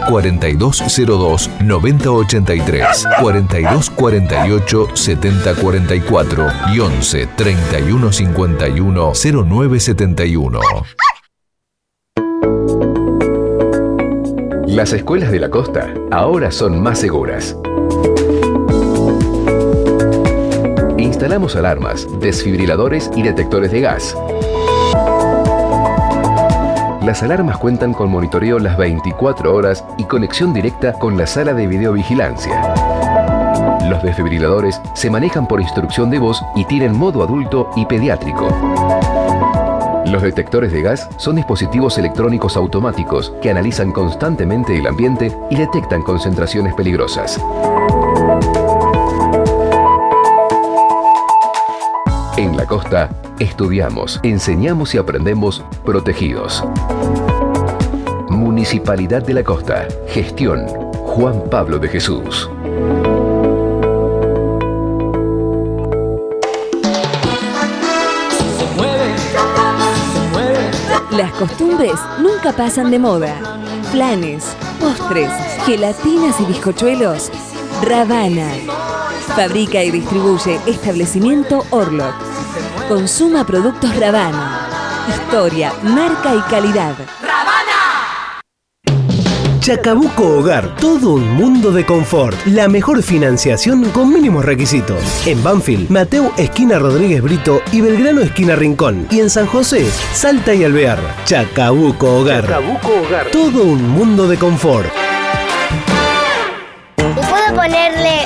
4202-9083, 4248-7044 y 11 3151 0971. Las escuelas de la costa ahora son más seguras. Instalamos alarmas, desfibriladores y detectores de gas. Las alarmas cuentan con monitoreo las 24 horas y conexión directa con la sala de videovigilancia. Los desfibriladores se manejan por instrucción de voz y tienen modo adulto y pediátrico. Los detectores de gas son dispositivos electrónicos automáticos que analizan constantemente el ambiente y detectan concentraciones peligrosas. En la costa, estudiamos, enseñamos y aprendemos protegidos. Municipalidad de la Costa. Gestión. Juan Pablo de Jesús. Las costumbres nunca pasan de moda. Planes, postres, gelatinas y bizcochuelos. Ravana. Fabrica y distribuye establecimiento Orlok. Consuma productos Ravana. Historia, marca y calidad. Chacabuco Hogar, todo un mundo de confort. La mejor financiación con mínimos requisitos. En Banfield, Mateo Esquina Rodríguez Brito y Belgrano Esquina Rincón. Y en San José, Salta y Alvear. Chacabuco Hogar. Chacabuco Hogar. Todo un mundo de confort. ¿Puedo ponerle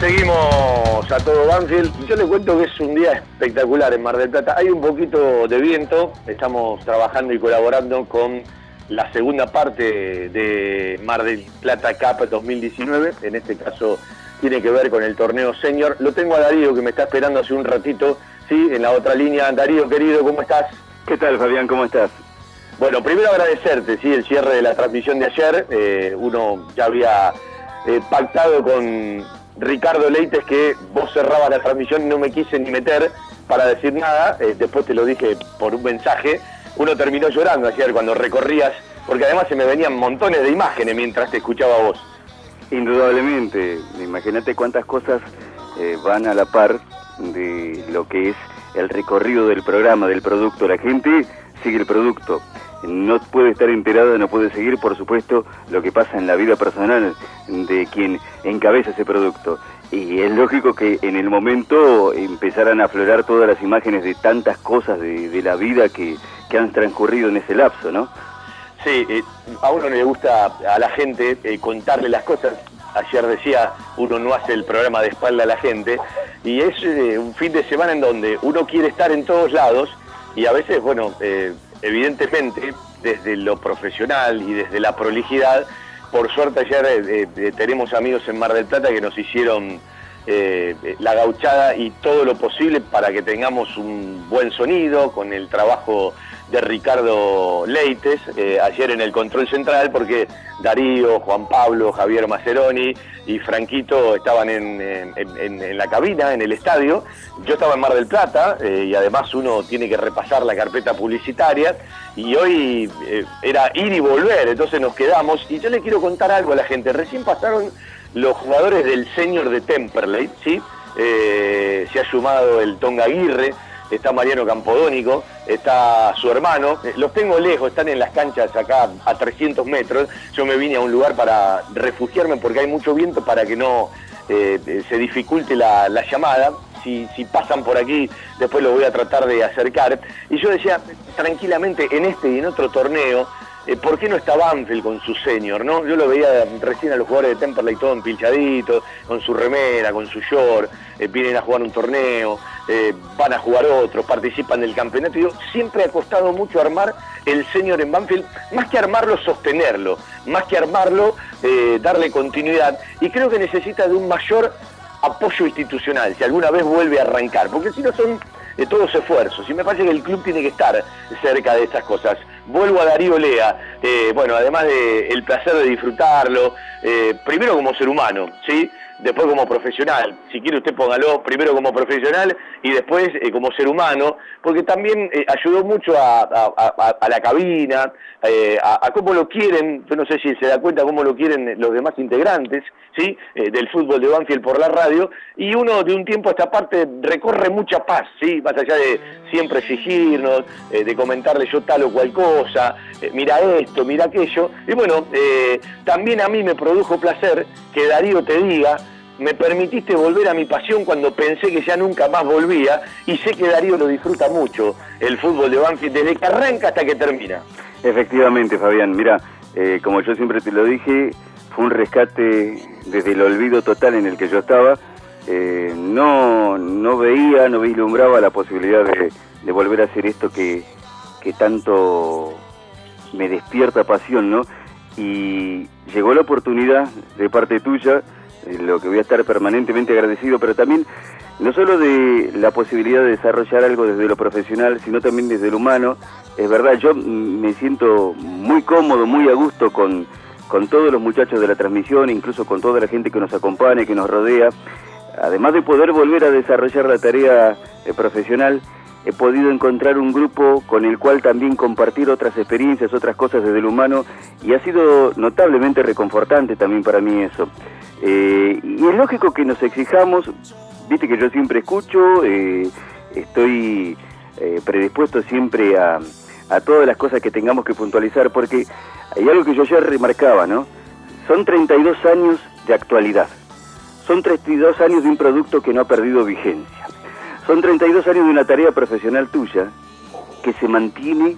seguimos a todo Banfield. Yo les cuento que es un día espectacular en Mar del Plata. Hay un poquito de viento, estamos trabajando y colaborando con la segunda parte de Mar del Plata Cup 2019. En este caso tiene que ver con el torneo senior. Lo tengo a Darío que me está esperando hace un ratito, sí, en la otra línea. Darío, querido, ¿cómo estás? ¿Qué tal, Fabián? ¿Cómo estás? Bueno, primero agradecerte, sí, el cierre de la transmisión de ayer. Eh, uno ya había eh, pactado con Ricardo Leites que vos cerrabas la transmisión y no me quise ni meter para decir nada. Eh, después te lo dije por un mensaje. Uno terminó llorando ayer cuando recorrías, porque además se me venían montones de imágenes mientras te escuchaba vos. Indudablemente, imagínate cuántas cosas eh, van a la par de lo que es el recorrido del programa, del producto. La gente sigue el producto. No puede estar enterada, no puede seguir, por supuesto, lo que pasa en la vida personal de quien encabeza ese producto. Y es lógico que en el momento empezaran a aflorar todas las imágenes de tantas cosas de, de la vida que, que han transcurrido en ese lapso, ¿no? Sí, eh, a uno le gusta a la gente eh, contarle las cosas. Ayer decía, uno no hace el programa de espalda a la gente. Y es eh, un fin de semana en donde uno quiere estar en todos lados y a veces, bueno, eh, evidentemente, desde lo profesional y desde la prolijidad, por suerte ayer eh, eh, tenemos amigos en Mar del Plata que nos hicieron eh, la gauchada y todo lo posible para que tengamos un buen sonido con el trabajo de Ricardo Leites eh, ayer en el control central porque Darío, Juan Pablo, Javier Maceroni y Franquito estaban en, en- la cabina, en el estadio. Yo estaba en Mar del Plata eh, y además uno tiene que repasar la carpeta publicitaria y hoy eh, era ir y volver, entonces nos quedamos y yo le quiero contar algo a la gente. Recién pasaron los jugadores del senior de Temperley, ¿sí? Se ha sumado el Tonga Aguirre, está Mariano Campodónico, está su hermano. Eh, Los tengo lejos, están en las canchas acá a 300 metros. Yo me vine a un lugar para refugiarme porque hay mucho viento para que no eh, eh, se dificulte la, la llamada. Si, si pasan por aquí, después lo voy a tratar de acercar. Y yo decía, tranquilamente, en este y en otro torneo, eh, ¿por qué no está Banfield con su senior? ¿no? Yo lo veía recién a los jugadores de Temperley todo empilchaditos, con su remera, con su short, eh, vienen a jugar un torneo, eh, van a jugar otros, participan del campeonato. Yo siempre ha costado mucho armar el senior en Banfield, más que armarlo, sostenerlo, más que armarlo, darle continuidad. Y creo que necesita de un mayor apoyo institucional, si alguna vez vuelve a arrancar, porque si no son todos esfuerzos, y me parece que el club tiene que estar cerca de estas cosas. Vuelvo a Darío Lea, eh, bueno, además de el placer de disfrutarlo, eh, primero como ser humano, ¿sí? Después como profesional, si quiere usted póngalo primero como profesional y después eh, como ser humano, porque también eh, ayudó mucho a, la cabina, eh, a, cómo lo quieren, yo no sé si se da cuenta cómo lo quieren los demás integrantes, ¿sí? Eh, del fútbol de Banfield por la radio, y uno de un tiempo a esta parte recorre mucha paz, ¿sí? Más allá de siempre exigirnos, de comentarle yo tal o cual cosa, mira esto, mira aquello, y bueno, también a mí me produjo placer que Darío te diga, me permitiste volver a mi pasión cuando pensé que ya nunca más volvía, y sé que Darío lo disfruta mucho, el fútbol de Banfield, desde que arranca hasta que termina. Efectivamente, Fabián. Mira, eh, como yo siempre te lo dije, fue un rescate desde el olvido total en el que yo estaba. Eh, no, no veía, no vislumbraba la posibilidad de, volver a hacer esto que, que tanto me despierta pasión, ¿no? Y llegó la oportunidad de parte tuya, lo que voy a estar permanentemente agradecido, pero también no solo de la posibilidad de desarrollar algo desde lo profesional, sino también desde lo humano. Es verdad, yo me siento muy cómodo, muy a gusto con, con todos los muchachos de la transmisión, incluso con toda la gente que nos acompaña, que nos rodea. Además de poder volver a desarrollar la tarea eh, profesional, he podido encontrar un grupo con el cual también compartir otras experiencias, otras cosas desde lo humano, y ha sido notablemente reconfortante también para mí eso. Eh, y es lógico que nos exijamos, viste que yo siempre escucho, eh, estoy eh, predispuesto siempre a, a todas las cosas que tengamos que puntualizar, porque hay algo que yo ya remarcaba, ¿no? Son 32 años de actualidad, son 32 años de un producto que no ha perdido vigencia, son 32 años de una tarea profesional tuya que se mantiene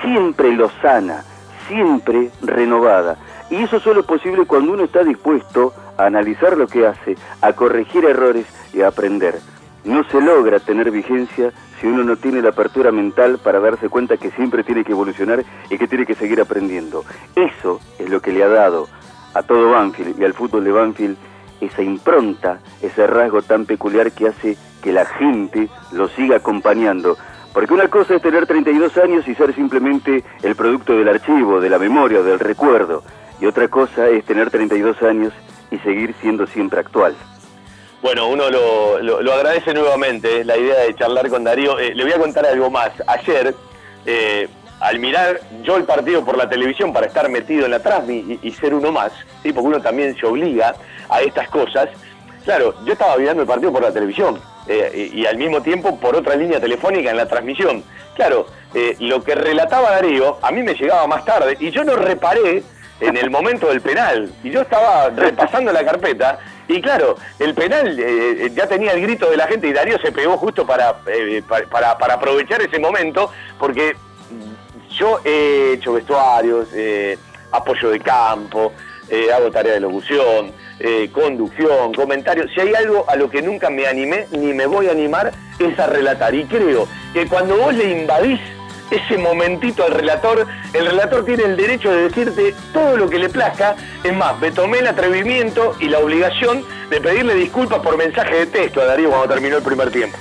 siempre lozana, siempre renovada. Y eso solo es posible cuando uno está dispuesto a analizar lo que hace, a corregir errores y a aprender. No se logra tener vigencia si uno no tiene la apertura mental para darse cuenta que siempre tiene que evolucionar y que tiene que seguir aprendiendo. Eso es lo que le ha dado a todo Banfield y al fútbol de Banfield esa impronta, ese rasgo tan peculiar que hace que la gente lo siga acompañando. Porque una cosa es tener 32 años y ser simplemente el producto del archivo, de la memoria, del recuerdo. Y otra cosa es tener 32 años y seguir siendo siempre actual. Bueno, uno lo, lo- agradece nuevamente, la idea de charlar con Darío. Eh, le voy a contar algo más. Ayer, eh, al mirar yo el partido por la televisión para estar metido en la transmi y, y ser uno más, ¿sí? porque uno también se obliga a estas cosas, claro, yo estaba mirando el partido por la televisión eh, y, al mismo tiempo por otra línea telefónica en la transmisión. Claro, eh, lo que relataba Darío a mí me llegaba más tarde y yo no reparé en el momento del penal. Y yo estaba repasando la carpeta y claro, el penal eh, ya tenía el grito de la gente y Darío se pegó justo para, eh, pa- para, para aprovechar ese momento porque yo he hecho vestuarios, eh, apoyo de campo, eh, hago tarea de locución, eh, conducción, comentarios. Si hay algo a lo que nunca me animé ni me voy a animar es a relatar. Y creo que cuando vos le invadís ese momentito al relator, el relator tiene el derecho de decirte todo lo que le plazca. Es más, me tomé el atrevimiento y la obligación de pedirle disculpas por mensaje de texto a Darío cuando terminó el primer tiempo.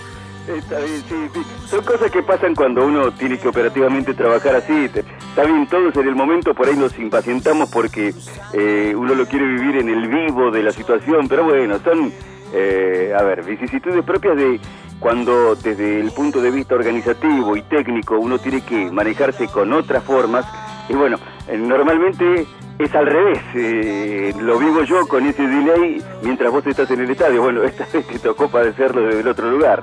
Está bien, sí, sí. Son cosas que pasan cuando uno tiene que operativamente trabajar así. Está bien, todos en el momento por ahí nos impacientamos porque eh, uno lo quiere vivir en el vivo de la situación, pero bueno, son, eh, a ver, vicisitudes propias de cuando desde el punto de vista organizativo y técnico uno tiene que manejarse con otras formas. Y bueno, eh, normalmente es al revés, eh, lo vivo yo con ese delay mientras vos estás en el estadio. Bueno, esta vez te tocó padecerlo desde el otro lugar.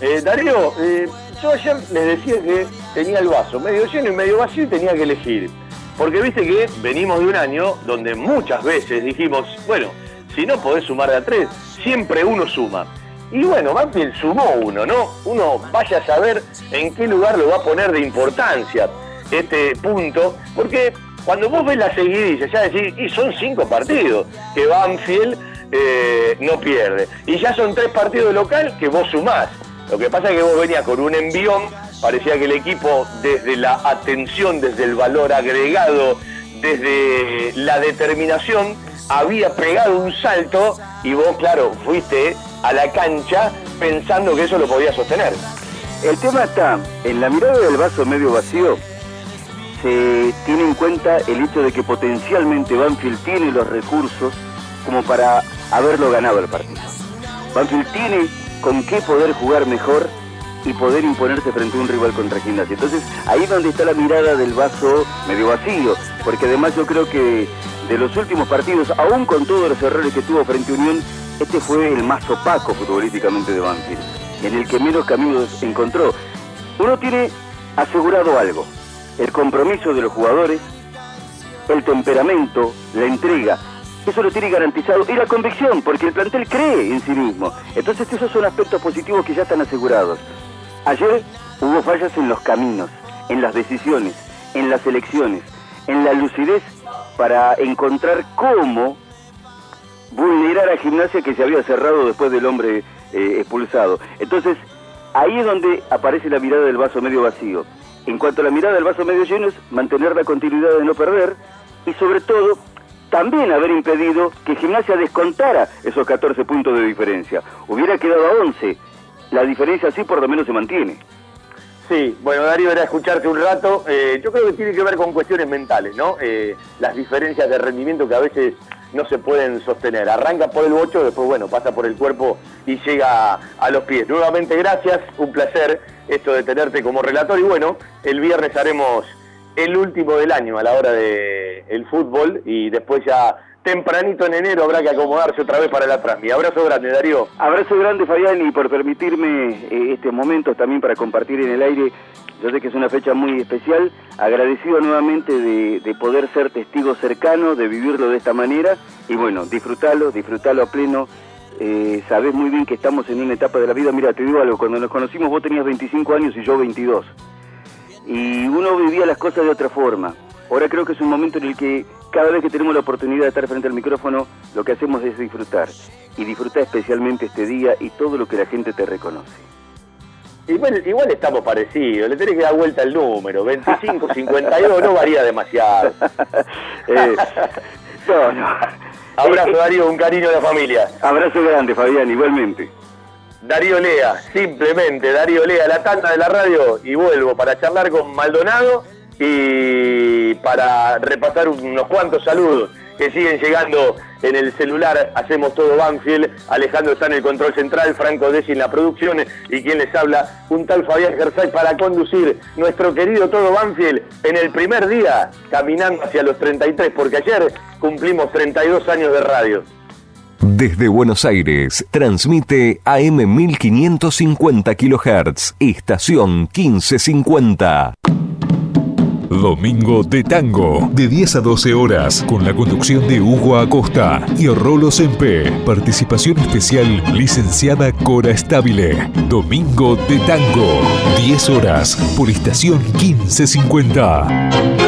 Eh, Darío, eh, yo ayer les decía que tenía el vaso medio lleno y medio vacío y tenía que elegir. Porque viste que venimos de un año donde muchas veces dijimos, bueno, si no podés sumar de a tres, siempre uno suma. Y bueno, Banfield sumó uno, ¿no? Uno vaya a saber en qué lugar lo va a poner de importancia este punto, porque cuando vos ves la seguidilla, ya decís, y son cinco partidos que Banfield eh, no pierde. Y ya son tres partidos de local que vos sumás. Lo que pasa es que vos venías con un envión, parecía que el equipo desde la atención, desde el valor agregado, desde la determinación, había pegado un salto y vos, claro, fuiste a la cancha pensando que eso lo podía sostener. El tema está en la mirada del vaso medio vacío. Se tiene en cuenta el hecho de que potencialmente Banfield tiene los recursos como para haberlo ganado el partido. Banfield tiene con qué poder jugar mejor y poder imponerse frente a un rival contra Gimnasia. Entonces, ahí es donde está la mirada del vaso medio vacío, porque además yo creo que de los últimos partidos, aún con todos los errores que tuvo frente a Unión, este fue el más opaco futbolísticamente de Banfield, en el que menos caminos encontró. Uno tiene asegurado algo, el compromiso de los jugadores, el temperamento, la entrega. Eso lo tiene garantizado. Y la convicción, porque el plantel cree en sí mismo. Entonces esos son aspectos positivos que ya están asegurados. Ayer hubo fallas en los caminos, en las decisiones, en las elecciones, en la lucidez para encontrar cómo vulnerar a Gimnasia que se había cerrado después del hombre eh, expulsado. Entonces, ahí es donde aparece la mirada del vaso medio vacío. En cuanto a la mirada del vaso medio lleno es mantener la continuidad de no perder y sobre todo también haber impedido que Gimnasia descontara esos 14 puntos de diferencia. Hubiera quedado a 11. La diferencia así por lo menos se mantiene. Sí, bueno, Darío, era escucharte un rato. Eh, yo creo que tiene que ver con cuestiones mentales, ¿no? Eh, las diferencias de rendimiento que a veces no se pueden sostener. Arranca por el bocho, después, bueno, pasa por el cuerpo y llega a, a los pies. Nuevamente, gracias, un placer esto de tenerte como relator. Y bueno, el viernes haremos el último del año a la hora del el fútbol y después ya tempranito en enero habrá que acomodarse otra vez para la transmisión. Abrazo grande, Darío. Abrazo grande, Fabián, y por permitirme eh, este momento también para compartir en el aire. Yo sé que es una fecha muy especial. Agradecido nuevamente de, de poder ser testigo cercano, de vivirlo de esta manera. Y bueno, disfrutalo, disfrutalo a pleno. Eh, sabés muy bien que estamos en una etapa de la vida. Mira, te digo algo, cuando nos conocimos vos tenías 25 años y yo 22. Y uno vivía las cosas de otra forma. Ahora creo que es un momento en el que cada vez que tenemos la oportunidad de estar frente al micrófono, lo que hacemos es disfrutar. Y disfrutar especialmente este día y todo lo que la gente te reconoce. Igual, igual estamos parecidos, le tenés que dar vuelta el número, 25, 52, no varía demasiado. Eh, no, no. Abrazo Darío, un cariño a la familia. Abrazo grande, Fabián, igualmente. Darío Lea, simplemente Darío Lea, la tanda de la radio y vuelvo para charlar con Maldonado y para repasar unos cuantos saludos que siguen llegando en el celular. Hacemos todo Banfield. Alejandro está en el control central, Franco Desi en la producción y quien les habla, un tal Fabián Gersay para conducir nuestro querido todo Banfield en el primer día, caminando hacia los 33, porque ayer cumplimos 32 años de radio. Desde Buenos Aires, transmite AM 1550 kHz, estación 1550. Domingo de Tango, de 10 a 12 horas, con la conducción de Hugo Acosta y Rolo Sempe. Participación especial, licenciada Cora Estabile. Domingo de Tango, 10 horas, por estación 1550.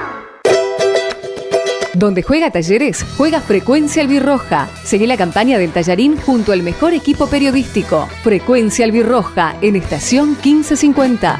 Donde juega Talleres, juega Frecuencia Albirroja. Seguí la campaña del Tallarín junto al mejor equipo periodístico. Frecuencia Albirroja en estación 1550.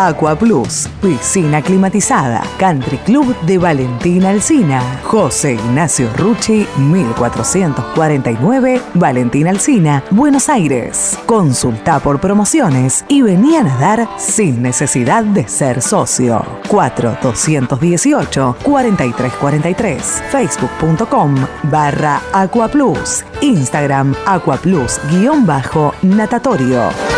Aqua Plus, piscina climatizada, Country Club de Valentina Alsina, José Ignacio Rucci, 1449, Valentina Alsina, Buenos Aires. Consulta por promociones y vení a nadar sin necesidad de ser socio. 4218 4343 facebook.com barra Aqua Plus, Instagram Aqua Plus guion bajo natatorio.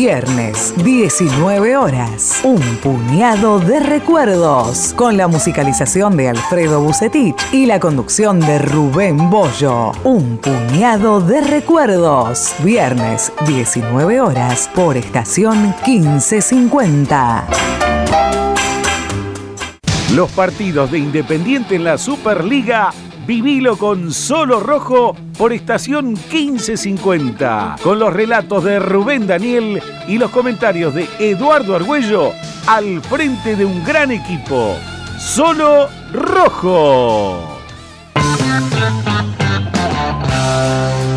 Viernes, 19 horas. Un puñado de recuerdos. Con la musicalización de Alfredo Bucetich y la conducción de Rubén Bollo. Un puñado de recuerdos. Viernes, 19 horas. Por estación 1550. Los partidos de Independiente en la Superliga Vivilo con Solo Rojo por estación 1550, con los relatos de Rubén Daniel y los comentarios de Eduardo Argüello al frente de un gran equipo. Solo Rojo.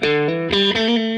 Cuando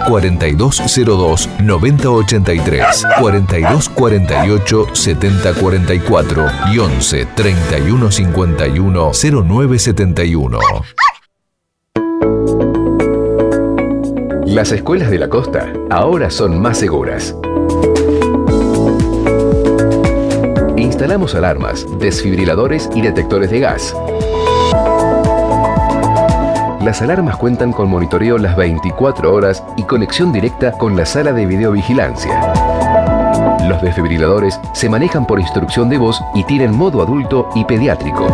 4202-9083, 4248-7044 y 11 3151 0971. Las escuelas de la costa ahora son más seguras. Instalamos alarmas, desfibriladores y detectores de gas. Las alarmas cuentan con monitoreo las 24 horas y conexión directa con la sala de videovigilancia. Los desfibriladores se manejan por instrucción de voz y tienen modo adulto y pediátrico.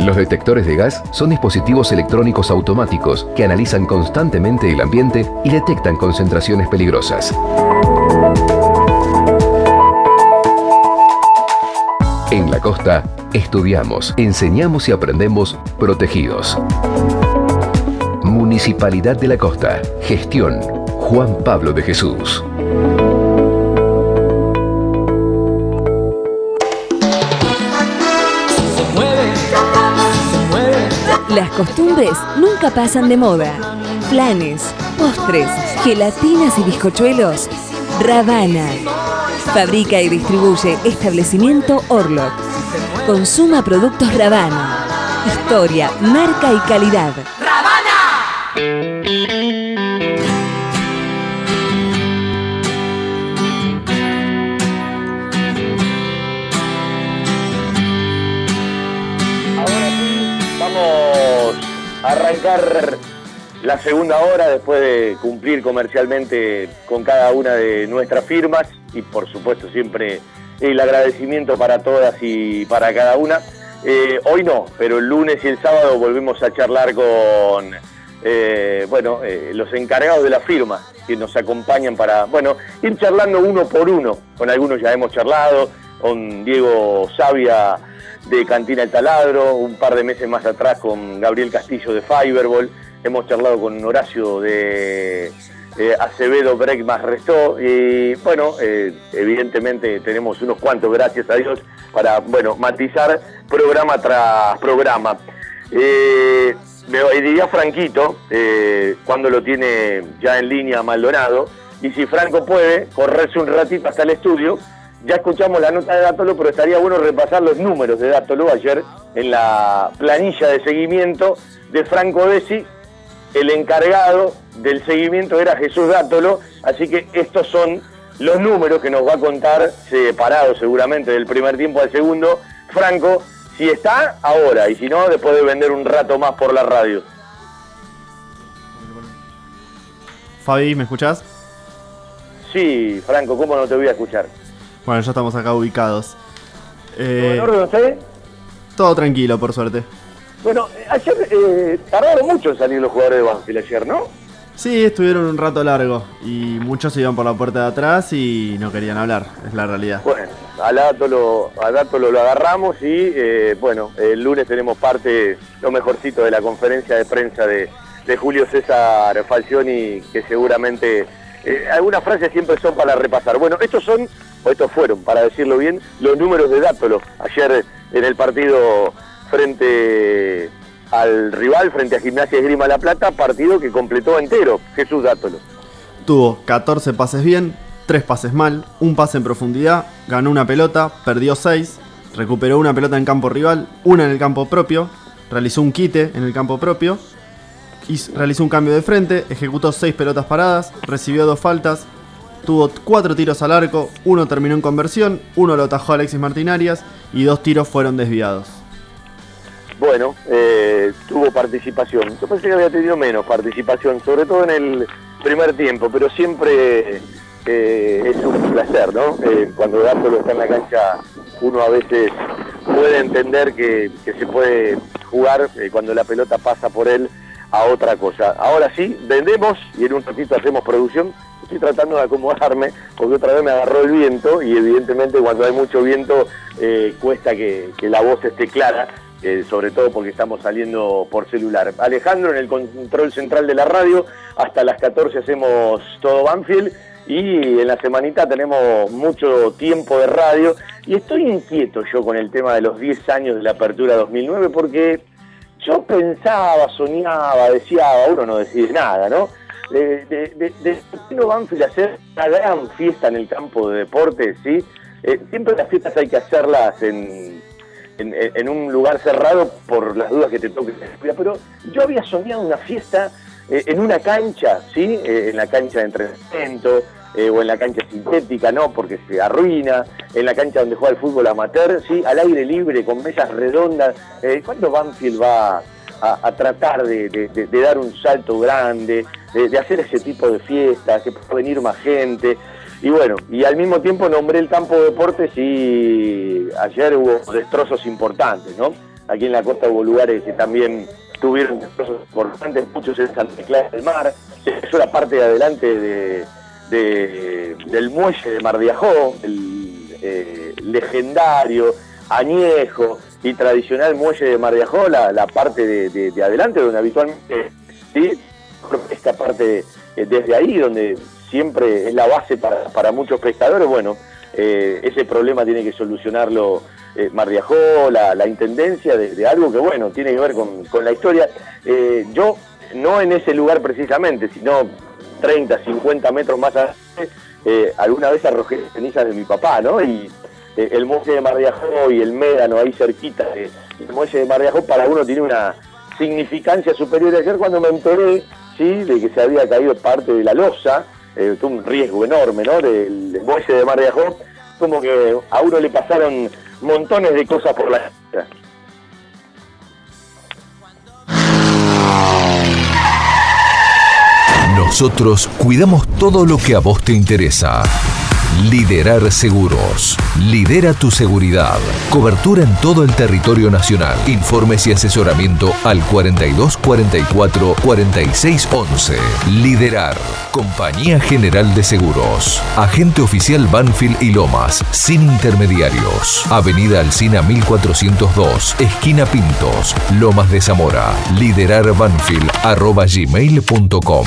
Los detectores de gas son dispositivos electrónicos automáticos que analizan constantemente el ambiente y detectan concentraciones peligrosas. En la costa, estudiamos, enseñamos y aprendemos protegidos. Municipalidad de la Costa. Gestión. Juan Pablo de Jesús. Las costumbres nunca pasan de moda. Planes, postres, gelatinas y bizcochuelos. Ravana. Fabrica y distribuye establecimiento Orlok. Consuma productos Ravana. Historia, marca y calidad. Vamos a arrancar la segunda hora después de cumplir comercialmente con cada una de nuestras firmas y por supuesto siempre el agradecimiento para todas y para cada una. Eh, hoy no, pero el lunes y el sábado volvemos a charlar con eh, bueno, eh, los encargados de la firma que nos acompañan para bueno, ir charlando uno por uno. Con algunos ya hemos charlado, con Diego Sabia de Cantina El Taladro, un par de meses más atrás con Gabriel Castillo de Fiberball, hemos charlado con Horacio de eh, Acevedo Break más Restó y bueno, eh, evidentemente tenemos unos cuantos, gracias a Dios, para bueno, matizar programa tras programa. Eh, me diría Franquito, cuando lo tiene ya en línea Maldonado, y si Franco puede, correrse un ratito hasta el estudio, ya escuchamos la nota de Dátolo, pero estaría bueno repasar los números de Dátolo ayer en la planilla de seguimiento de Franco Desi. El encargado del seguimiento era Jesús Dátolo, así que estos son los números que nos va a contar, separados seguramente del primer tiempo al segundo, Franco, si está ahora y si no, después de vender un rato más por la radio. Fabi, ¿me escuchás? Sí, Franco, ¿cómo no te voy a escuchar? Bueno, ya estamos acá ubicados. Eh, ¿Todo en orden, usted? todo tranquilo, por suerte. Bueno, ayer eh, tardaron mucho en salir los jugadores de Banfield ayer, ¿no? Sí, estuvieron un rato largo y muchos iban por la puerta de atrás y no querían hablar, es la realidad. Bueno, a Dátolo, a Dátolo lo agarramos y eh, bueno, el lunes tenemos parte, lo mejorcito de la conferencia de prensa de, de Julio César Falcioni, que seguramente eh, algunas frases siempre son para repasar. Bueno, estos son, o estos fueron, para decirlo bien, los números de Dátolo ayer en el partido frente al rival, frente a Gimnasia Esgrima La Plata, partido que completó entero Jesús Dátolo. Tuvo 14 pases bien, 3 pases mal, un pase en profundidad, ganó una pelota, perdió 6, recuperó una pelota en campo rival, una en el campo propio, realizó un quite en el campo propio, y realizó un cambio de frente, ejecutó 6 pelotas paradas, recibió dos faltas, tuvo 4 tiros al arco, uno terminó en conversión, uno lo atajó Alexis Martinarias y dos tiros fueron desviados. Bueno, eh, tuvo participación. Yo pensé que había tenido menos participación, sobre todo en el primer tiempo, pero siempre eh, es un placer, ¿no? Eh, cuando Dátolo está en la cancha, uno a veces puede entender que, se puede jugar eh, cuando la pelota pasa por él a otra cosa. Ahora sí, vendemos y en un ratito hacemos producción. Estoy tratando de acomodarme porque otra vez me agarró el viento y evidentemente cuando hay mucho viento cuesta que la voz esté clara. Eh, sobre todo porque estamos saliendo por celular. Alejandro en el control central de la radio, hasta las 14 hacemos todo Banfield y en la semanita tenemos mucho tiempo de radio y estoy inquieto yo con el tema de los 10 años de la apertura 2009 porque yo pensaba, soñaba, deseaba, uno no decide nada, ¿no? De, Banfield hacer una gran fiesta en el campo de deportes, ¿sí? Eh, siempre las fiestas hay que hacerlas en, en, en un lugar cerrado por las dudas que te toque. Pero yo había soñado una fiesta eh, en una cancha, ¿sí? Eh, en la cancha de entrenamiento eh, o en la cancha sintética, ¿no? Porque se arruina, en la cancha donde juega el fútbol amateur, ¿sí? Al aire libre, con mesas redondas. Eh, ¿Cuándo Banfield va a, tratar de, de- dar un salto grande, de, de hacer ese tipo de fiestas, que pueda venir más gente? Y bueno, y al mismo tiempo nombré el campo de deportes y ayer hubo destrozos importantes, ¿no? aquí en la costa hubo lugares que también tuvieron destrozos importantes, muchos en Santa Clara del Mar, eso era parte de adelante de, de- del muelle de Mar de Ajó, el eh, legendario, añejo y tradicional muelle de Mar de Ajó, la, la parte de, de- de adelante donde habitualmente, ¿sí? esta parte eh, desde ahí donde siempre es la base para, para muchos pescadores, bueno, eh, ese problema tiene que solucionarlo eh, Mar de Ajó, la, intendencia de, algo que, bueno, tiene que ver con, con la historia. Eh, yo, no en ese lugar precisamente, sino 30, 50 metros más adelante, eh, alguna vez arrojé cenizas de mi papá, ¿no? Y el muelle de Mar de Ajó y el médano ahí cerquita del muelle de Mar de Ajó para uno tiene una significancia superior. Ayer cuando me enteré, sí, de que se había caído parte de la losa, eh, un riesgo enorme, ¿no? Del, del de Mar de Ajó, como que a uno le pasaron montones de cosas por la. Nosotros cuidamos todo lo que a vos te interesa. Liderar Seguros. Lidera tu seguridad. Cobertura en todo el territorio nacional. Informes y asesoramiento al 42 44 46 11. Liderar. Compañía General de Seguros. Agente oficial Banfield y Lomas. Sin intermediarios. Avenida Alcina 1402. Esquina Pintos. Lomas de Zamora. Liderar Banfield. arroba gmail.com.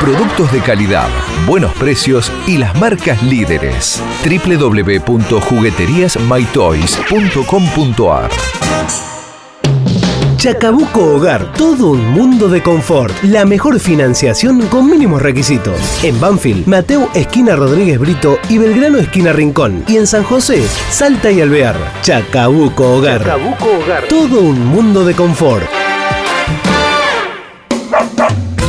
Productos de calidad, buenos precios y las marcas líderes. www.jugueteriasmytoys.com.ar Chacabuco Hogar, todo un mundo de confort. La mejor financiación con mínimos requisitos. En Banfield, Mateo Esquina Rodríguez Brito y Belgrano Esquina Rincón. Y en San José, Salta y Alvear. Chacabuco Hogar. Chacabuco Hogar. Todo un mundo de confort.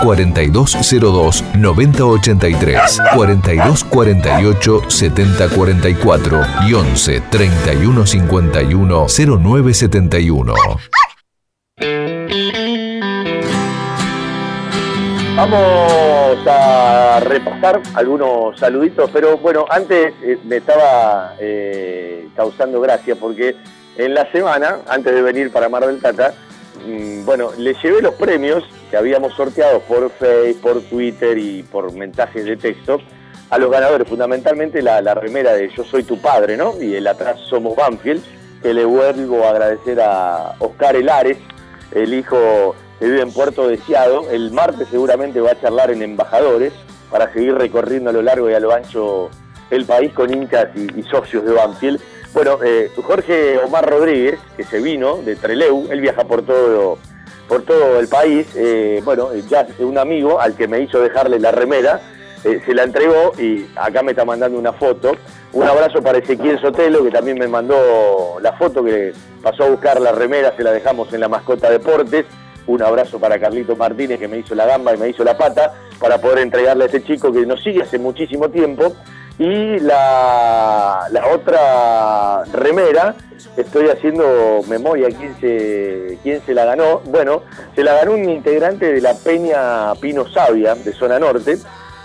4202-9083, 4248-7044 y 11 3151 0971. Vamos a repasar algunos saluditos, pero bueno, antes eh, me estaba eh, causando gracia porque en la semana, antes de venir para Mar del Plata, bueno, le llevé los premios que habíamos sorteado por Facebook, por Twitter y por mensajes de texto a los ganadores, fundamentalmente la, remera de Yo Soy Tu Padre, ¿no? Y el atrás Somos Banfield, que le vuelvo a agradecer a Oscar Elares, el hijo que vive en Puerto Deseado. El martes seguramente va a charlar en Embajadores para seguir recorriendo a lo largo y a lo ancho el país con hinchas y, y socios de Banfield. Bueno, eh, Jorge Omar Rodríguez, que se vino de Treleu, él viaja por todo, por todo el país. eh, bueno, ya un amigo al que me hizo dejarle la remera, eh, se la entregó y acá me está mandando una foto. Un abrazo para Ezequiel Sotelo, que también me mandó la foto que pasó a buscar la remera, se la dejamos en la mascota deportes. Un abrazo para Carlito Martínez, que me hizo la gamba y me hizo la pata, para poder entregarle a ese chico que nos sigue hace muchísimo tiempo. Y la, la otra remera, estoy haciendo memoria quién se, quién se la ganó. Bueno, se la ganó un integrante de la Peña Pino Sabia, de Zona Norte,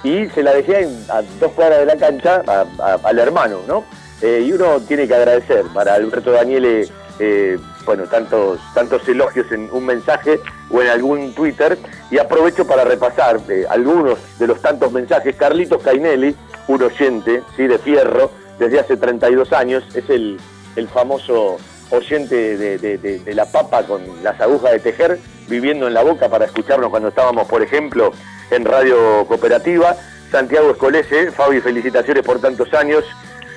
y se la dejé a dos cuadras de la cancha a- a- al hermano, ¿no? Eh, y uno tiene que agradecer para Alberto Daniele, eh, bueno, tantos, tantos elogios en un mensaje o en algún Twitter, y aprovecho para repasar eh, algunos de los tantos mensajes. Carlitos Cainelli, un oyente, ¿sí? De Fierro, desde hace 32 años, es el, el famoso oyente de, la papa con las agujas de tejer viviendo en la boca para escucharnos cuando estábamos, por ejemplo, en Radio Cooperativa. Santiago Escolese, Fabi, felicitaciones por tantos años.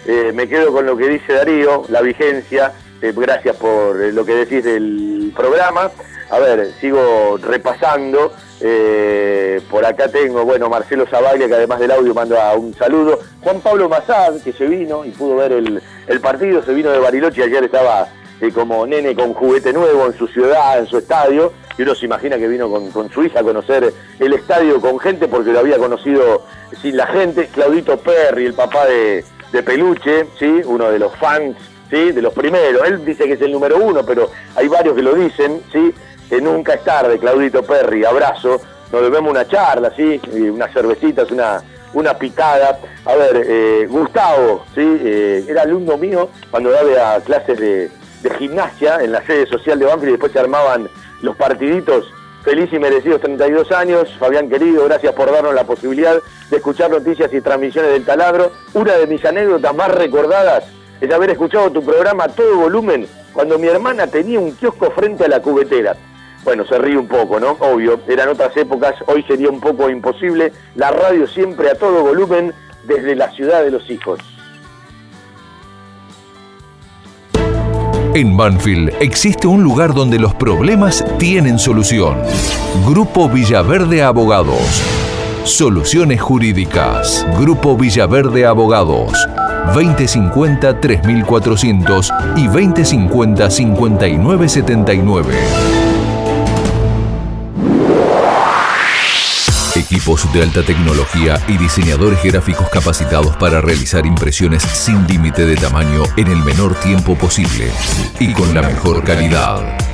Eh, me quedo con lo que dice Darío, la vigencia. Gracias por eh, lo que decís del programa. A ver, sigo repasando. Eh, por acá tengo, bueno, Marcelo Zavaglia, que además del audio manda un saludo. Juan Pablo Mazad, que se vino y pudo ver el, partido, se vino de Bariloche, ayer estaba eh, como nene con juguete nuevo en su ciudad, en su estadio, y uno se imagina que vino con, con su hija a conocer el estadio con gente porque lo había conocido sin la gente. Claudito Perry, el papá de, de Peluche, ¿sí? uno de los fans, de los primeros. Él dice que es el número uno, pero hay varios que lo dicen, ¿sí? que nunca es tarde, Claudito Perry, abrazo. Nos debemos una charla, ¿sí? Unas cervecitas, una, una picada. A ver, eh, Gustavo, ¿sí? Eh, era alumno mío cuando daba clases de, de gimnasia en la sede social de Banfield y después se armaban los partiditos. Feliz y merecidos 32 años. Fabián querido, gracias por darnos la posibilidad de escuchar noticias y transmisiones del taladro. Una de mis anécdotas más recordadas es haber escuchado tu programa a todo volumen cuando mi hermana tenía un kiosco frente a la cubetera. Bueno, se ríe un poco, ¿no? Obvio, eran otras épocas, hoy sería un poco imposible. La radio siempre a todo volumen desde la ciudad de los hijos. En Banfield existe un lugar donde los problemas tienen solución. Grupo Villaverde Abogados. Soluciones jurídicas. Grupo Villaverde Abogados. 2050-3400 y 2050-5979. Equipos de alta tecnología y diseñadores gráficos capacitados para realizar impresiones sin límite de tamaño en el menor tiempo posible y con la mejor calidad.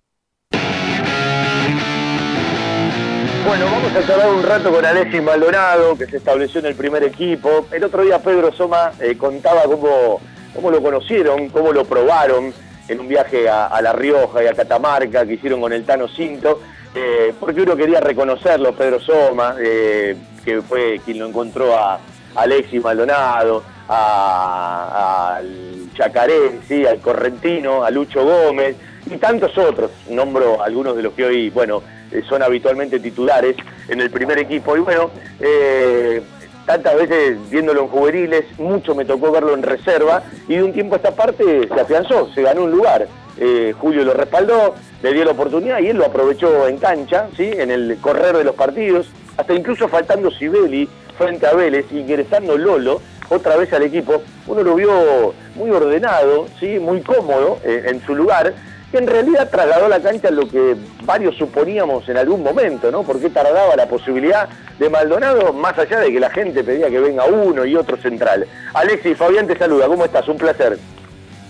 Bueno, vamos a charlar un rato con Alexis Maldonado, que se estableció en el primer equipo. El otro día Pedro Soma eh, contaba cómo, cómo lo conocieron, cómo lo probaron en un viaje a, a La Rioja y a Catamarca que hicieron con el Tano Cinto, eh, porque uno quería reconocerlo, Pedro Soma, eh, que fue quien lo encontró a Alexis Maldonado, a- al Chacaré, ¿sí? al Correntino, a Lucho Gómez y tantos otros. Nombro algunos de los que hoy, bueno, eh, son habitualmente titulares en el primer equipo. Y bueno, eh, tantas veces viéndolo en juveniles, mucho me tocó verlo en reserva y de un tiempo a esta parte se afianzó, se ganó un lugar. Eh, Julio lo respaldó, le dio la oportunidad y él lo aprovechó en cancha, ¿sí? en el correr de los partidos, hasta incluso faltando Sibeli frente a Vélez, ingresando Lolo otra vez al equipo. Uno lo vio muy ordenado, ¿sí? muy cómodo en su lugar, que en realidad trasladó a la cancha lo que varios suponíamos en algún momento, ¿no? Porque tardaba la posibilidad de Maldonado, más allá de que la gente pedía que venga uno y otro central. Alexis, Fabián te saluda, ¿cómo estás? Un placer.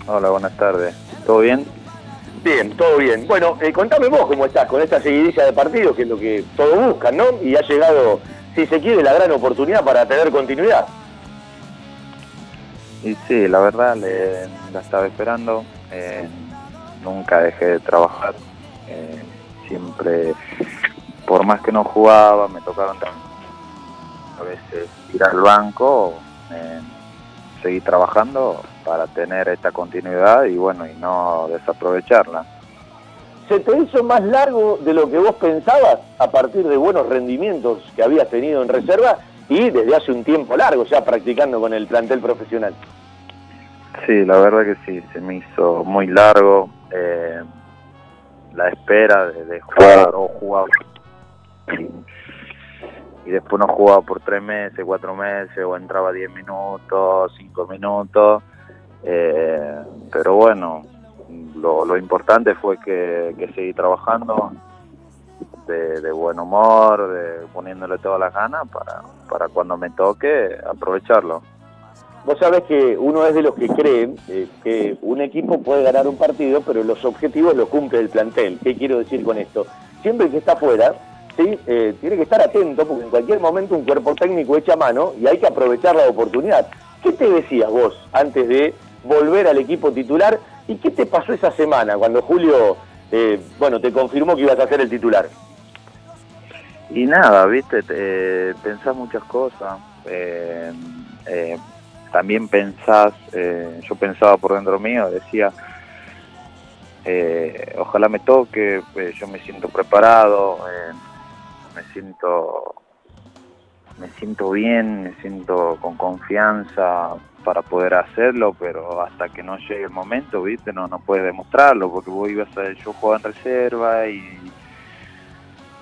Hola, buenas tardes. ¿Todo bien? Bien, todo bien. Bueno, eh, contame vos cómo estás con esta seguidilla de partidos, que es lo que todos buscan, ¿no? Y ha llegado, si se quiere, la gran oportunidad para tener continuidad. Y sí, la verdad le, la estaba esperando. eh, nunca dejé de trabajar. eh, siempre, por más que no jugaba, me tocaron también a veces ir al banco, eh, seguir trabajando para tener esta continuidad y bueno, y no desaprovecharla. ¿Se te hizo más largo de lo que vos pensabas a partir de buenos rendimientos que habías tenido en reserva y desde hace un tiempo largo ya practicando con el plantel profesional? Sí, la verdad que sí, se me hizo muy largo eh, la espera de, de jugar o jugar y, y después no jugaba por tres meses, cuatro meses o entraba diez minutos, cinco minutos, eh, pero bueno, lo, lo importante fue que, que seguí trabajando de, de buen humor, de poniéndole todas las ganas para, para cuando me toque aprovecharlo. Vos sabés que uno es de los que creen eh, que un equipo puede ganar un partido, pero los objetivos los cumple el plantel. ¿Qué quiero decir con esto? Siempre que está afuera, ¿sí? Eh, tiene que estar atento porque en cualquier momento un cuerpo técnico echa mano y hay que aprovechar la oportunidad. ¿Qué te decías vos antes de volver al equipo titular? ¿Y qué te pasó esa semana cuando Julio, eh, bueno, te confirmó que ibas a ser el titular? Y nada, viste, eh, pensás muchas cosas. También pensás, eh, yo pensaba por dentro mío, decía, eh, ojalá me toque, eh, yo me siento preparado, eh, me siento me siento bien, me siento con confianza para poder hacerlo, pero hasta que no llegue el momento, viste, no no puedes demostrarlo, porque vos ibas a, yo jugaba en reserva y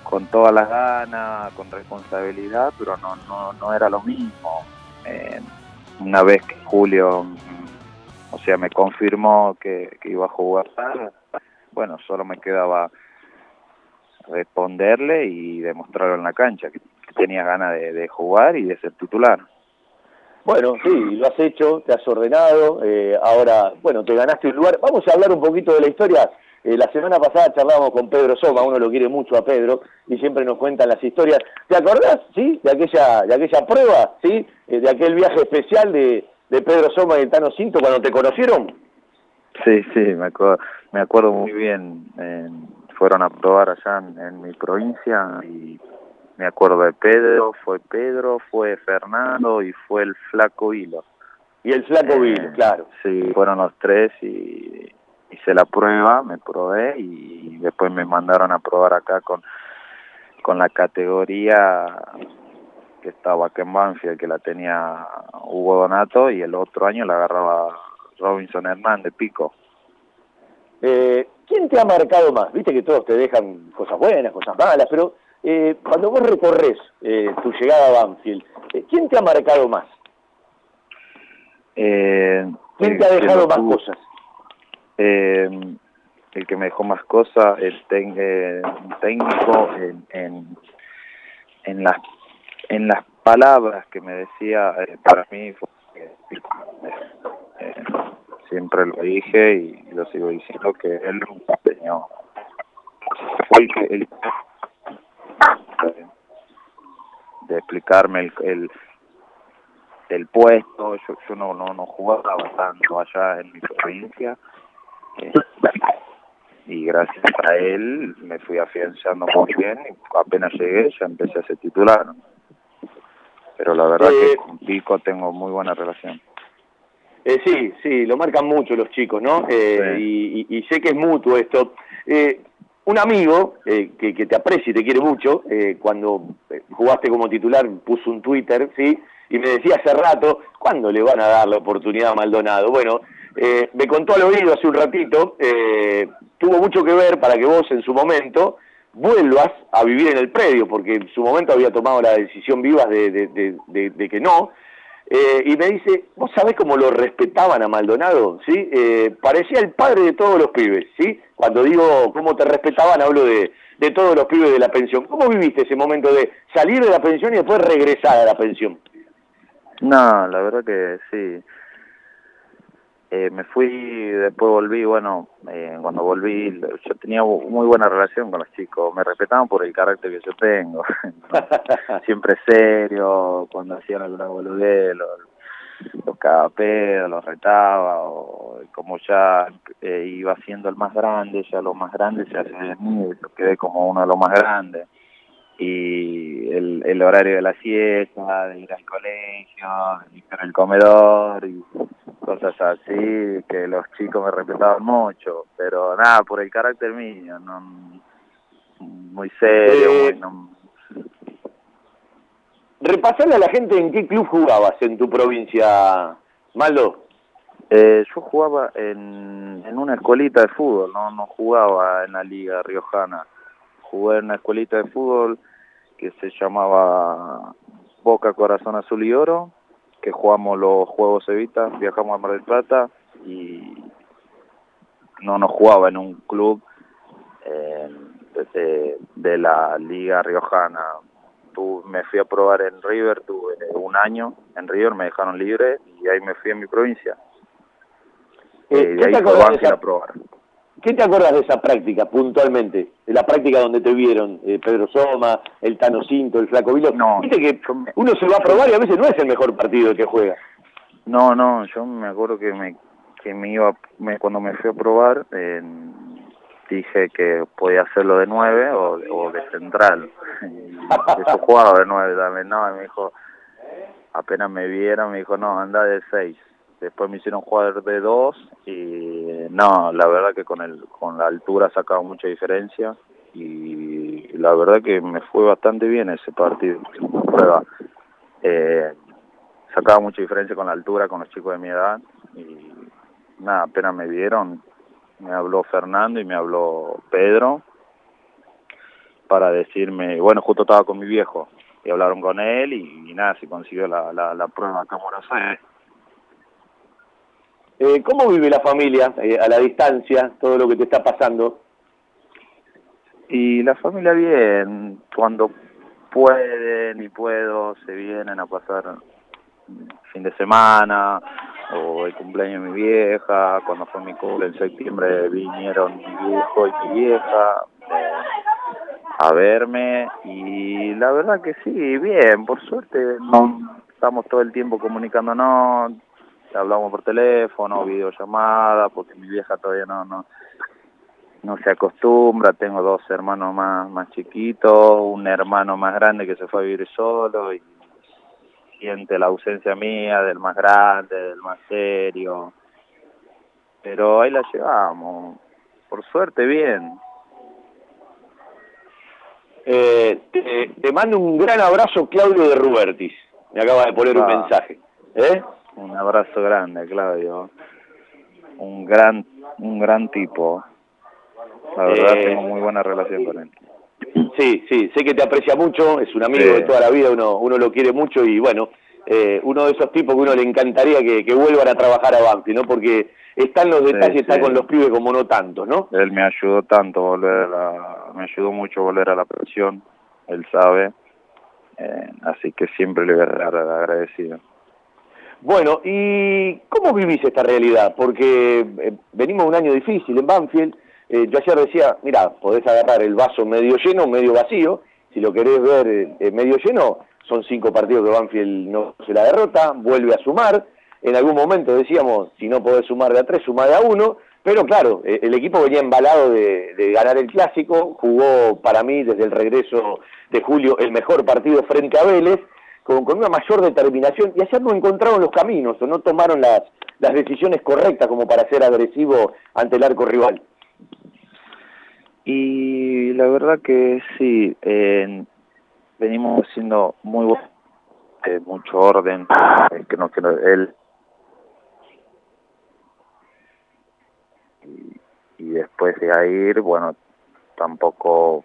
con todas las ganas, con responsabilidad, pero no no no era lo mismo. Eh, una vez que Julio, o sea, me confirmó que, que iba a jugar, bueno, solo me quedaba responderle y demostrarlo en la cancha, que, que tenía ganas de, de jugar y de ser titular. Bueno, sí, lo has hecho, te has ordenado, eh, ahora, bueno, te ganaste un lugar. Vamos a hablar un poquito de la historia. Eh, la semana pasada charlábamos con Pedro Soma, uno lo quiere mucho a Pedro y siempre nos cuentan las historias. ¿Te acordás, sí, de aquella, de aquella prueba, sí, Eh, de aquel viaje especial de, de Pedro Soma y el Tano Cinto cuando te conocieron? Sí, sí, me acuerdo, me acuerdo muy bien. eh, fueron a probar allá en, en mi provincia y me acuerdo de Pedro, fue Pedro, fue Fernando y fue el Flaco Hilo. Y el Flaco Eh, Vil, claro. Sí, fueron los tres y hice la prueba, me probé y después me mandaron a probar acá con, con la categoría que estaba acá en Banfield, que la tenía Hugo Donato y el otro año la agarraba Robinson Hernández Pico. Eh, ¿Quién te ha marcado más? Viste que todos te dejan cosas buenas, cosas malas, pero eh, cuando vos recorres eh, tu llegada a Banfield, eh, ¿quién te ha marcado más? Eh, ¿Quién el te ha dejado más cosas? Eh, el que me dejó más cosas, el eh, técnico en, en, en las en las palabras que me decía, eh, para mí fue, eh, siempre lo dije y lo sigo diciendo que él nunca enseñó. Fue el que el- de explicarme el, el, el puesto, yo, yo no, no, no jugaba tanto allá en mi provincia eh, y gracias a él me fui afianzando muy bien y apenas llegué ya empecé a ser titular. Pero la verdad Eh, que con Pico tengo muy buena relación. Eh, sí, sí, lo marcan mucho los chicos, ¿no? Eh, y, y- y sé que es mutuo esto. Eh, un amigo eh, que, que te aprecia y te quiere mucho, eh, cuando eh, jugaste como titular puso un Twitter, ¿sí? Y me decía hace rato, ¿cuándo le van a dar la oportunidad a Maldonado? Bueno, eh, me contó al oído hace un ratito, eh, tuvo mucho que ver para que vos en su momento vuelvas a vivir en el predio, porque en su momento había tomado la decisión viva de, de- de- de- de que no, eh, y me dice, ¿vos sabés cómo lo respetaban a Maldonado? ¿Sí? Eh, parecía el padre de todos los pibes, ¿sí? Cuando digo cómo te respetaban, hablo de, de todos los pibes de la pensión. ¿Cómo viviste ese momento de salir de la pensión y después regresar a la pensión? No, la verdad que sí. Eh, me fui, después volví, bueno, eh, cuando volví yo tenía muy buena relación con los chicos, me respetaban por el carácter que yo tengo, siempre serio, cuando hacían alguna boludez, los, los pedo, los retaba, o como ya eh, iba siendo el más grande, ya los más grandes se hacen de mí, yo quedé como uno de los más grandes. Y el, el horario de la siesta, de ir al colegio, de limpiar el comedor y cosas así, que los chicos me respetaban mucho, pero nada, por el carácter mío, no muy serio, Eh, muy, no- Repasarle a la gente en qué club jugabas en tu provincia, Maldo. Eh, yo jugaba en, en una escuelita de fútbol, no no jugaba en la liga riojana. Jugué en una escuelita de fútbol que se llamaba Boca Corazón Azul y Oro, que jugamos los Juegos Evita, viajamos a Mar del Plata y no nos jugaba en un club eh, de, de la liga riojana. Tu- me fui a probar en River, tuve un año en River, me dejaron libre y ahí me fui a mi provincia. Eh, ¿qué de ahí fue Banfield a probar. ¿Qué te acuerdas de esa práctica puntualmente? De la práctica donde te vieron eh, Pedro Soma, el Tano Cinto, el Flaco Vilo. Viste que uno se va a probar y a veces no es el mejor partido el que juega. No, no, yo me acuerdo que me, que me iba, me, cuando me fui a probar, eh, dije que podía hacerlo de nueve o, o de central. Yo jugaba de nueve también, no, y me dijo, apenas me vieron, me dijo, no, anda de seis. Después me hicieron jugar de dos y no, la verdad que con el con la altura sacaba mucha diferencia y la verdad que me fue bastante bien ese partido, prueba. Eh, sacaba mucha diferencia con la altura con los chicos de mi edad y nada, apenas me vieron, me habló Fernando y me habló Pedro para decirme, bueno, justo estaba con mi viejo y hablaron con él y, nada, se consiguió la, la, prueba acá en Buenos. Eh, ¿Cómo vive la familia eh, a la distancia, todo lo que te está pasando? Y la familia bien, cuando pueden y puedo, se vienen a pasar fin de semana o el cumpleaños de mi vieja, cuando fue mi cumple en septiembre vinieron mi viejo y mi vieja eh, a verme y la verdad que sí, bien, por suerte no estamos todo el tiempo comunicándonos, hablamos por teléfono, videollamada, porque mi vieja todavía no no no se acostumbra, tengo dos hermanos más más chiquitos, un hermano más grande que se fue a vivir solo y siente la ausencia mía, del más grande, del más serio. Pero ahí la llevamos, por suerte bien. Eh, te, te mando un gran abrazo, Claudio de Rubertis. Me acaba de poner un Ah. mensaje. ¿Eh? Un abrazo grande, Claudio. Un gran, un gran tipo. La verdad Eh, tengo muy buena relación con él. Sí, sí, sé que te aprecia mucho, es un amigo Sí. de toda la vida, uno, uno lo quiere mucho y bueno, eh, uno de esos tipos que uno le encantaría que, que vuelvan a trabajar a Banfi, ¿no? Porque está en los Sí, detalles, está sí. con los pibes como no tantos, ¿no? Él me ayudó tanto volver a la, me ayudó mucho volver a la presión, él sabe, eh, así que siempre le voy a estar agradecido. Bueno, ¿y cómo vivís esta realidad? Porque eh, venimos un año difícil en Banfield. Eh, yo ayer decía, mira, podés agarrar el vaso medio lleno, medio vacío. Si lo querés ver eh, eh, medio lleno, son cinco partidos que Banfield no se la derrota, vuelve a sumar. En algún momento decíamos, si no podés sumar de a tres, sumar de a uno. Pero claro, el equipo venía embalado de, de ganar el clásico, jugó para mí desde el regreso de julio el mejor partido frente a Vélez, con, con una mayor determinación, y ayer no encontraron los caminos o no tomaron las, las decisiones correctas como para ser agresivo ante el arco rival. Y la verdad que sí, eh, venimos siendo muy buenos, eh, mucho orden, eh, que no, que no- él y, y después de ahí, bueno, tampoco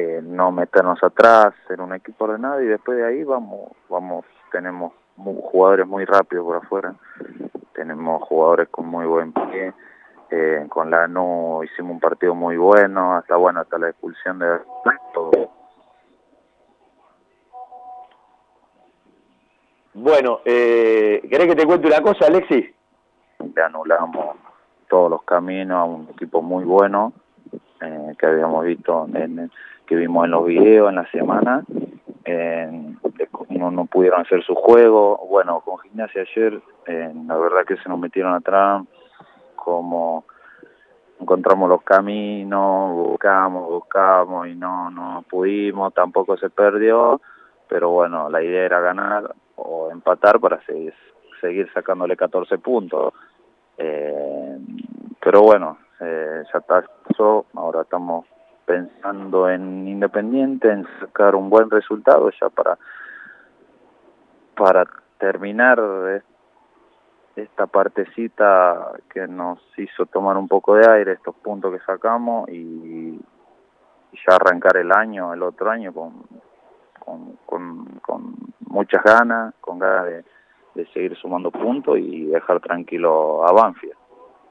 eh, no meternos atrás, ser un equipo ordenado y después de ahí vamos, vamos, tenemos mu- jugadores muy rápidos por afuera, tenemos jugadores con muy buen pie, eh, con la NU hicimos un partido muy bueno, hasta bueno, hasta la expulsión de todo. Bueno, eh, ¿querés que te cuente una cosa, Alexis? le anulamos todos los caminos a un equipo muy bueno eh, que habíamos visto en, que vimos en los videos en la semana eh, no, no pudieron hacer su juego. Bueno con gimnasia ayer eh, la verdad que se nos metieron atrás como encontramos los caminos buscamos buscamos y no no pudimos tampoco se perdió pero bueno la idea era ganar o empatar para seguir seguir sacándole 14 puntos. Eh, pero bueno, eh, ya pasó, ahora estamos pensando en Independiente, en sacar un buen resultado ya para para terminar esta partecita que nos hizo tomar un poco de aire, estos puntos que sacamos y, y ya arrancar el año, el otro año con, con, con, con muchas ganas, con ganas de, de seguir sumando puntos y dejar tranquilo a Banfield.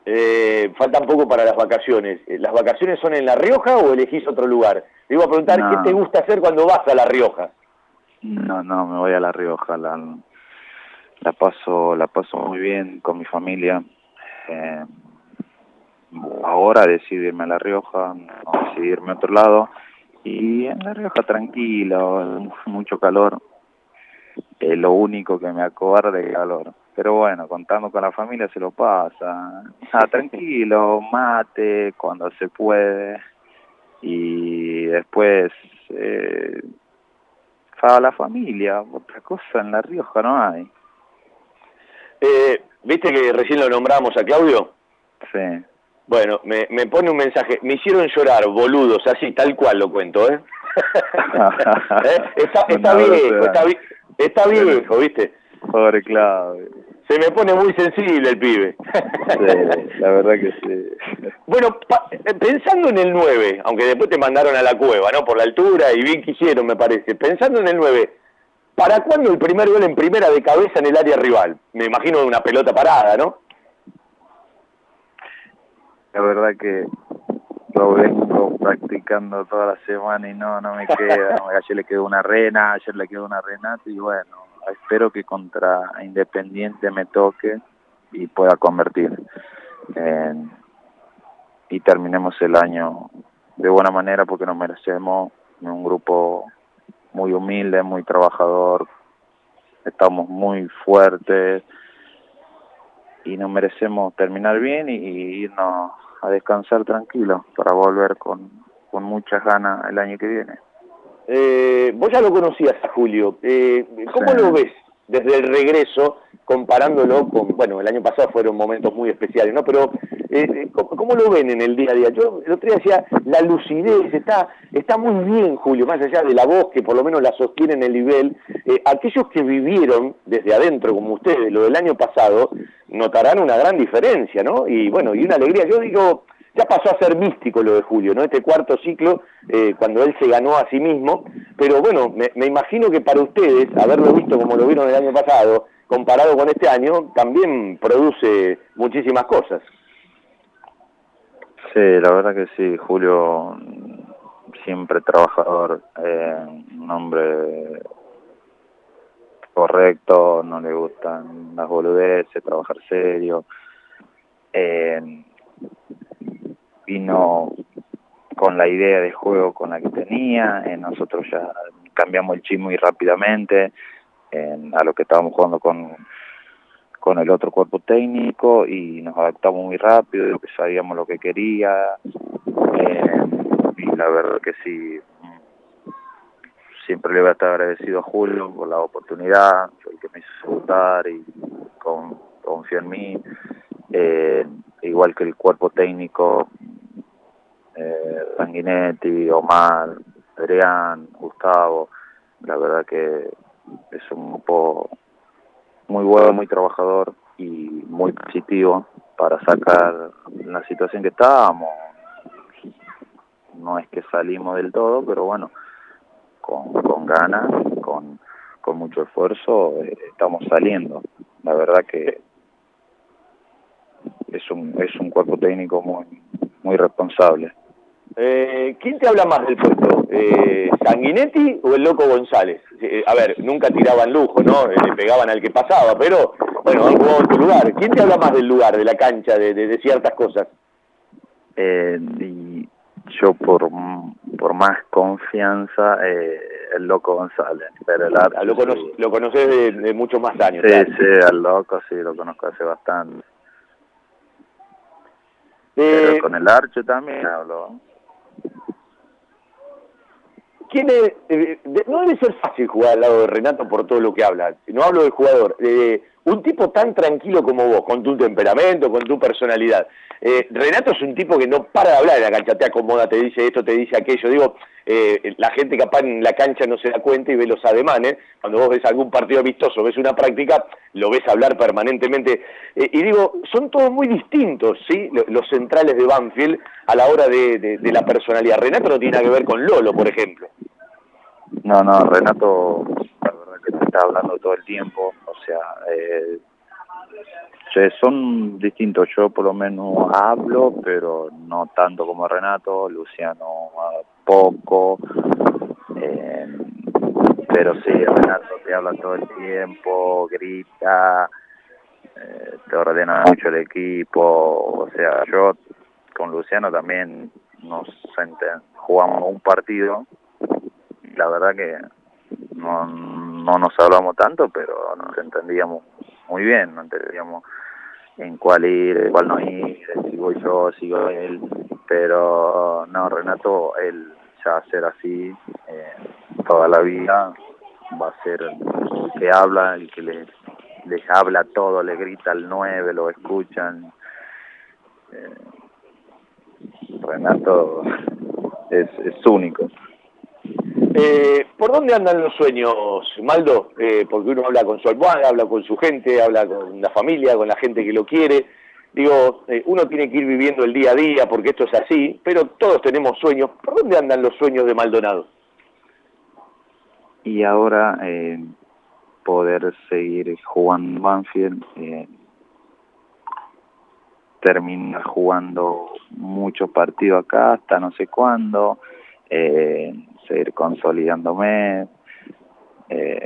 Eh, faltan poco para las vacaciones. Eh, ¿Las vacaciones son en La Rioja o elegís otro lugar? Te iba a preguntar, No. ¿qué te gusta hacer cuando vas a La Rioja? No, no, me voy a La Rioja, la, la paso, la paso muy bien con mi familia. Eh, ahora decido irme a La Rioja, no decidirme a otro lado. Y en La Rioja tranquilo, mucho calor. es lo único que me acobarda el calor. Pero bueno, contando con la familia se lo pasa. Ah, tranquilo, mate cuando se puede. Y después, eh, a la familia, otra cosa en La Rioja no hay. Eh, ¿Viste que recién lo nombramos a Claudio? Sí. Bueno, me, me pone un mensaje. Me hicieron llorar, boludos, así, tal cual lo cuento, ¿eh? ¿Eh? Está, está Una viejo, está, está viejo, ¿viste? Pobre Claudio. Se me pone muy sensible el pibe. Sí, la verdad que sí. Bueno, pa- eh, pensando en el 9, aunque después te mandaron a la cueva, ¿no? Por la altura y bien quisieron, me parece. Pensando en el 9, ¿para cuándo el primer gol en primera de cabeza en el área rival? Me imagino una pelota parada, ¿no? La verdad que lo vengo practicando toda la semana y no, no me queda. Ayer le quedó una rena, ayer le quedó una renata y bueno, espero que contra Independiente me toque y pueda convertir. En- y terminemos el año de buena manera porque nos merecemos un grupo muy humilde, muy trabajador, estamos muy fuertes y nos merecemos terminar bien y, irnos a descansar tranquilos para volver con, con muchas ganas el año que viene. Eh, vos ya lo conocías a Julio. Eh, ¿Cómo Sí. lo ves desde el regreso, comparándolo con, bueno, el año pasado fueron momentos muy especiales, ¿no? Pero, eh, ¿cómo, cómo lo ven en el día a día? Yo el otro día decía, la lucidez está, está muy bien, Julio, más allá de la voz que por lo menos la sostiene en el nivel. Eh, aquellos que vivieron desde adentro, como ustedes, lo del año pasado, notarán una gran diferencia, ¿no? Y bueno, y una alegría. Yo digo, ya pasó a ser místico lo de Julio, ¿no? Este cuarto ciclo, eh, cuando él se ganó a sí mismo, pero bueno, me, me imagino que para ustedes, haberlo visto como lo vieron el año pasado, comparado con este año, también produce muchísimas cosas. Sí, la verdad que sí, Julio siempre trabajador, eh, un hombre correcto, no le gustan las boludeces, trabajar serio. Eh, vino con la idea de juego con la que tenía, eh, nosotros ya cambiamos el chip muy rápidamente eh, a lo que estábamos jugando con, con el otro cuerpo técnico y nos adaptamos muy rápido, sabíamos lo que quería eh, y la verdad que sí, siempre le voy a estar agradecido a Julio por la oportunidad, fue el que me hizo debutar y con, confió en mí, eh, igual que el cuerpo técnico, eh, Sanguinetti, Omar, Adrián, Gustavo, la verdad que es un grupo muy bueno, muy trabajador y muy positivo para sacar la situación que estábamos. No es que salimos del todo, pero bueno, con, ganas, con, con mucho esfuerzo, eh, estamos saliendo. La verdad que es un, es un cuerpo técnico muy, muy responsable. Eh, ¿Quién te habla más del puesto? Eh, ¿Sanguinetti o el Loco González? Eh, a ver, nunca tiraban lujo, ¿no? Eh, Le pegaban al que pasaba, pero bueno, han jugado en tu lugar. ¿Quién te habla más del lugar, de la cancha, de, de- de ciertas cosas? Eh, y yo por, por más confianza, eh, el loco González, pero el Ah, lo, cono- sí. lo conoces de, de muchos más años. Sí, claro. sí, al loco sí, lo conozco hace bastante. Eh, Pero con el Archo también hablo. ¿Quién es? eh, de- no debe ser fácil jugar al lado de Renato por todo lo que habla. No hablo del jugador. eh, un tipo tan tranquilo como vos, con tu temperamento, con tu personalidad. Eh, Renato es un tipo que no para de hablar en la cancha, te acomoda, te dice esto, te dice aquello. Digo, eh, la gente capaz en la cancha no se da cuenta y ve los ademanes. Cuando vos ves algún partido amistoso, ves una práctica, lo ves hablar permanentemente. Eh, y digo, son todos muy distintos, ¿sí? Lo- Los centrales de Banfield a la hora de, de- de la personalidad. Renato no tiene nada que ver con Lolo, por ejemplo. No, no, Renato, hablando todo el tiempo, o sea, eh, se- son distintos. Yo por lo menos hablo, pero no tanto como Renato, Luciano poco, eh, pero sí, Renato te habla todo el tiempo, grita, eh, te ordena mucho el equipo, o sea, yo con Luciano también nos jugamos un partido la verdad que no, no nos hablamos tanto, pero nos entendíamos muy bien, no entendíamos en cuál ir, cuál no ir, si voy yo, si voy él, pero no, Renato, él ya ser así eh, toda la vida, va a ser el que habla, el que les, les habla todo, le grita al 9, lo escuchan. Eh, Renato es, es único. Eh, ¿Por dónde andan los sueños, Maldo? Eh, porque uno habla con su almohada, habla con su gente, habla con la familia, con la gente que lo quiere. Digo, eh, uno tiene que ir viviendo el día a día porque esto es así, pero todos tenemos sueños. ¿Por dónde andan los sueños de Maldonado? y ahora eh, poder seguir jugando Banfield, terminar jugando muchos partidos acá hasta no sé cuándo, seguir consolidándome, eh,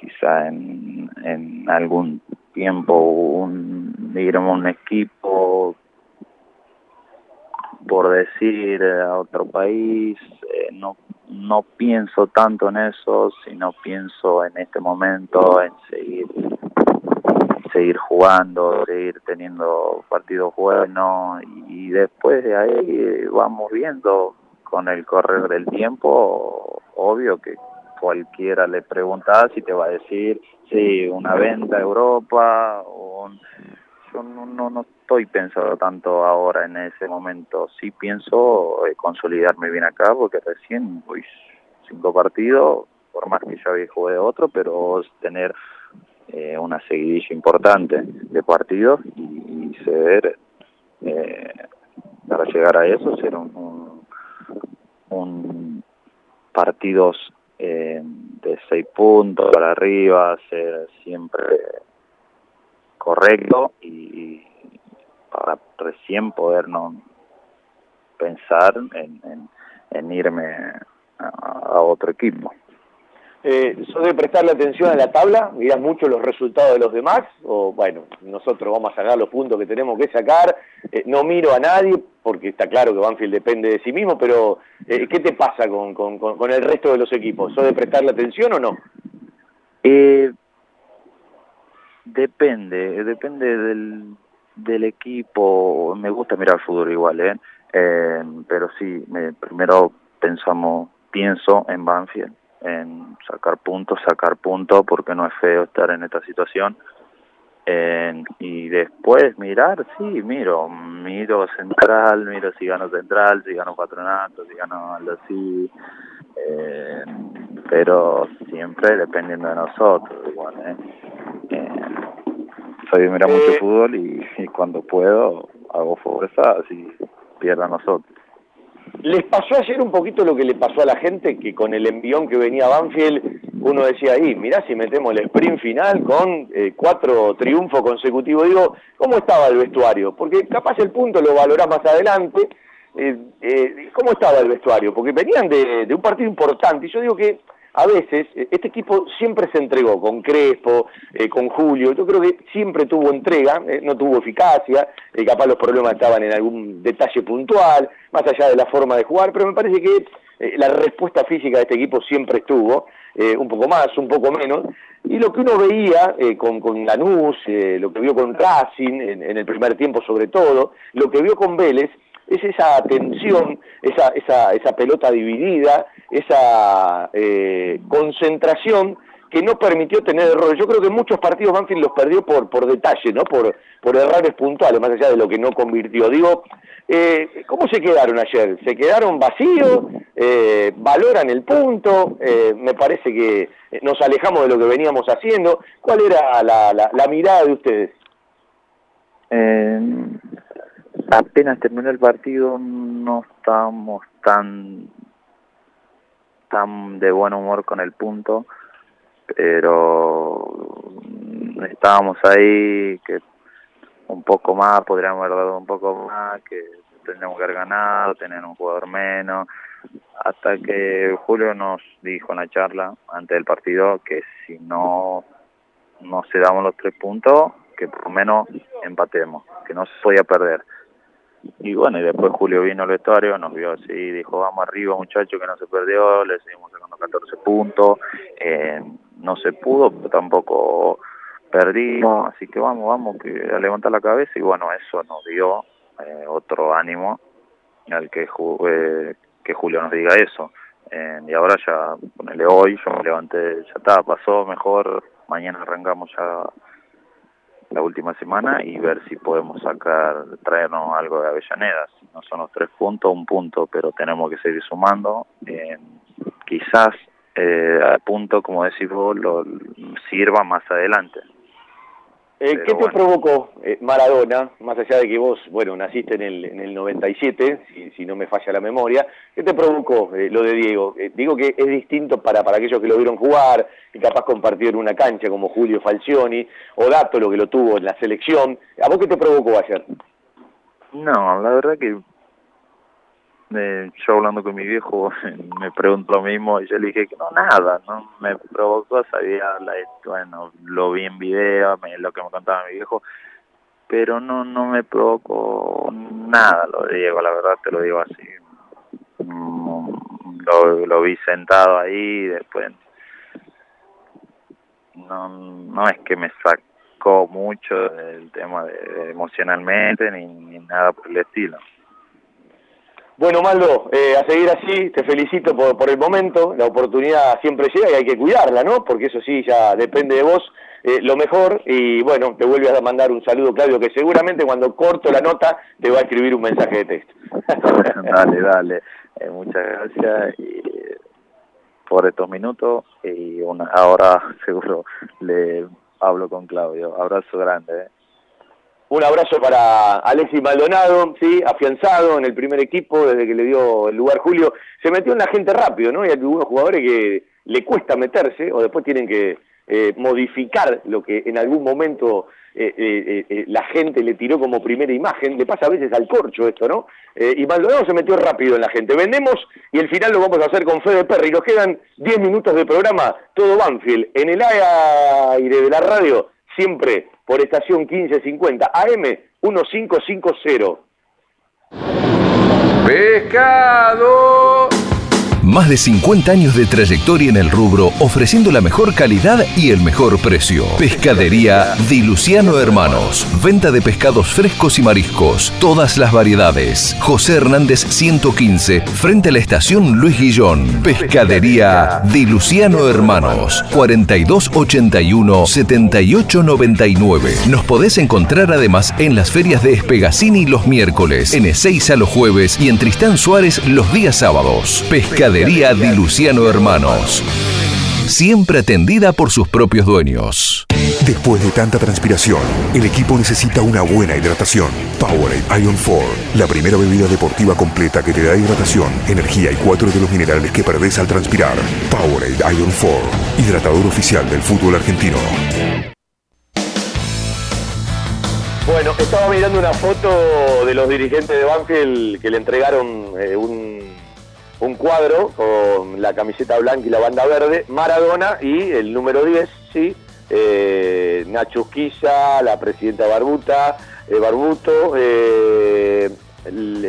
quizá en, en algún tiempo un, a un equipo por decir a otro país, eh, no no pienso tanto en eso, sino pienso en este momento en seguir seguir jugando, seguir teniendo partidos buenos y después de ahí vamos viendo con el correr del tiempo, obvio que cualquiera le pregunta si te va a decir, sí, una venta a Europa, o un- yo no, no, no estoy pensando tanto ahora en ese momento, sí pienso eh, consolidarme bien acá, porque recién voy cinco partidos, por más que ya había jugado otro, pero tener eh, una seguidilla importante de partidos y, y ser, eh, para llegar a eso, ser un, un, un partidos eh, de seis puntos para arriba, ser siempre correcto y para recién poder no pensar en, irme a otro equipo. Eh, ¿Sos de prestarle atención a la tabla? ¿Mirás mucho los resultados de los demás? O bueno, nosotros vamos a sacar los puntos que tenemos que sacar. Eh, no miro a nadie porque está claro que Banfield depende de sí mismo, pero eh, ¿qué te pasa con, con, el resto de los equipos? ¿Sos de prestarle atención o no? Eh, depende, depende del, del equipo. Me gusta mirar fútbol igual, ¿eh? Eh, pero sí, me, primero pensamos, pienso en Banfield, en sacar puntos, sacar puntos, porque no es feo estar en esta situación. Eh, y después mirar, sí, miro, miro Central, miro si gano Central, si gano Patronato, si gano algo así, eh, pero siempre dependiendo de nosotros, igual, ¿eh? Eh, soy de mirar mucho fútbol y, y cuando puedo hago fuerza, así pierda nosotros. ¿Les pasó ayer un poquito lo que le pasó a la gente, que con el envión que venía Banfield, uno decía ahí, mirá si metemos el sprint final con eh, cuatro triunfos consecutivos? Digo, ¿cómo estaba el vestuario? Porque capaz el punto lo valorás más adelante. Eh, eh, ¿Cómo estaba el vestuario? Porque venían de, de un partido importante y yo digo que a veces eh, este equipo siempre se entregó con Crespo, eh, con Julio, yo creo que siempre tuvo entrega, eh, no tuvo eficacia, eh, capaz los problemas estaban en algún detalle puntual, más allá de la forma de jugar, pero me parece que la respuesta física de este equipo siempre estuvo, un poco más, un poco menos, y lo que uno veía con, con Lanús, lo que vio con Racing, en, en el primer tiempo sobre todo, lo que vio con Vélez, es esa tensión, esa, esa, esa pelota dividida, esa eh, concentración que no permitió tener errores. Yo creo que muchos partidos Banfield los perdió por, por detalle, ¿no? Por, por errores puntuales, más allá de lo que no convirtió. Digo, eh, ¿cómo se quedaron ayer? ¿Se quedaron vacíos? Eh, ¿Valoran el punto? Eh, me parece que nos alejamos de lo que veníamos haciendo. ¿Cuál era la, la, mirada de ustedes? Apenas terminó el partido no estábamos tan tan de buen humor con el punto pero estábamos ahí que un poco más podríamos haber dado un poco más que tendríamos que haber ganado tener un jugador menos hasta que Julio nos dijo en la charla antes del partido que si no no se damos los tres puntos que por lo menos empatemos que no se podía perder y bueno, y después Julio vino al vestuario, nos vio así, dijo, vamos arriba muchachos, que no se perdió, le seguimos sacando 14 puntos, eh, no se pudo, pero tampoco perdimos, así que vamos, vamos, que a levantar la cabeza y bueno, eso nos dio eh, otro ánimo al que, ju- eh, que Julio nos diga eso. Eh, y ahora ya, ponele hoy, yo me levanté, ya está, pasó mejor, mañana arrancamos ya la última semana y ver si podemos sacar, traernos algo de Avellaneda. Si no son los tres puntos, un punto, pero tenemos que seguir sumando. Eh, quizás eh, al punto, como decís vos, lo, sirva más adelante. Eh, ¿Qué te bueno. provocó eh, Maradona, más allá de que vos, bueno, naciste en el, en el 97, si, si no me falla la memoria, ¿qué te provocó eh, lo de Diego? Eh, digo que es distinto para, para aquellos que lo vieron jugar, y capaz compartieron una cancha como Julio Falcioni, o Dato, lo que lo tuvo en la selección. ¿A vos qué te provocó ayer? No, la verdad que eh, yo hablando con mi viejo me preguntó lo mismo y yo le dije que no, nada, no me provocó, sabía, la, bueno, lo vi en video, lo que me contaba mi viejo, pero no no me provocó nada lo Diego, la verdad te lo digo así. Mm, Lo, vi sentado ahí después no, no es que me sacó mucho del tema de, emocionalmente ni nada por el estilo. Bueno, Maldo, eh, a seguir así, te felicito por, por el momento, la oportunidad siempre llega y hay que cuidarla, ¿no? Porque eso sí, ya depende de vos eh, lo mejor y bueno, te vuelve a mandar un saludo, Claudio, que seguramente cuando corto la nota te va a escribir un mensaje de texto. dale, dale. Eh, muchas gracias y, por estos minutos y una, ahora seguro le hablo con Claudio. Abrazo grande. Un abrazo para Alexis Maldonado, sí, afianzado en el primer equipo desde que le dio el lugar Julio. Se metió en la gente rápido, ¿no? Hay algunos jugadores que le cuesta meterse o después tienen que eh, modificar lo que en algún momento eh, eh, la gente le tiró como primera imagen. Le pasa a veces al corcho esto, ¿no? Y Maldonado se metió rápido en la gente. Vendemos y el final lo vamos a hacer con Fede Perry. Nos quedan 10 minutos de programa, todo Banfield. En el aire de la radio, siempre por estación 1550 AM 1550. ¡Pescado! Más de 50 años de trayectoria en el rubro, ofreciendo la mejor calidad y el mejor precio. Pescadería Di Luciano Hermanos. Venta de pescados frescos y mariscos. Todas las variedades. José Hernández 115, frente a la estación Luis Guillón. Pescadería Di Luciano Hermanos. 4281-7899. Nos podés encontrar además en las ferias de Espegacini los miércoles, en Ezeiza los jueves y en Tristán Suárez los días sábados. Pescadería Di Luciano Hermanos. Siempre atendida por sus propios dueños. Después de tanta transpiración, el equipo necesita una buena hidratación. Powerade Ion 4, la primera bebida deportiva completa que te da hidratación, energía y cuatro de los minerales que perdés al transpirar. Powerade Ion 4, hidratador oficial del fútbol argentino. Bueno, estaba mirando una foto de los dirigentes de Banfield que le entregaron eh, un, un cuadro con la camiseta blanca y la banda verde, Maradona y el número 10, sí, eh, Nacho Usquiza, la presidenta Barbuta, eh, Barbuto, eh,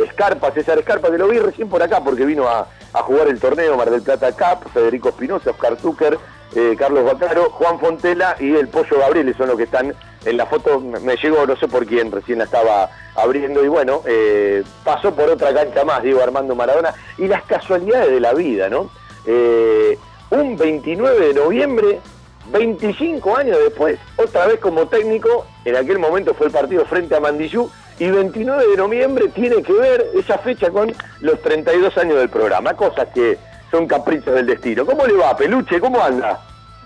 Escarpa, César Escarpa, que lo vi recién por acá porque vino a, a jugar el torneo Mar del Plata Cup, Federico Espinosa, Oscar Zucker, eh, Carlos Bacaro, Juan Fontela y el Pollo Gabriel son los que están en la foto. Me llegó, no sé por quién, recién la estaba abriendo y bueno, eh, pasó por otra cancha más, digo Armando Maradona, y las casualidades de la vida, ¿no? Eh, un 29 de noviembre, 25 años después, otra vez como técnico, en aquel momento fue el partido frente a Mandillú, y 29 de noviembre tiene que ver esa fecha con los 32 años del programa, cosas que son caprichos del destino. ¿Cómo le va, Peluche? ¿Cómo anda?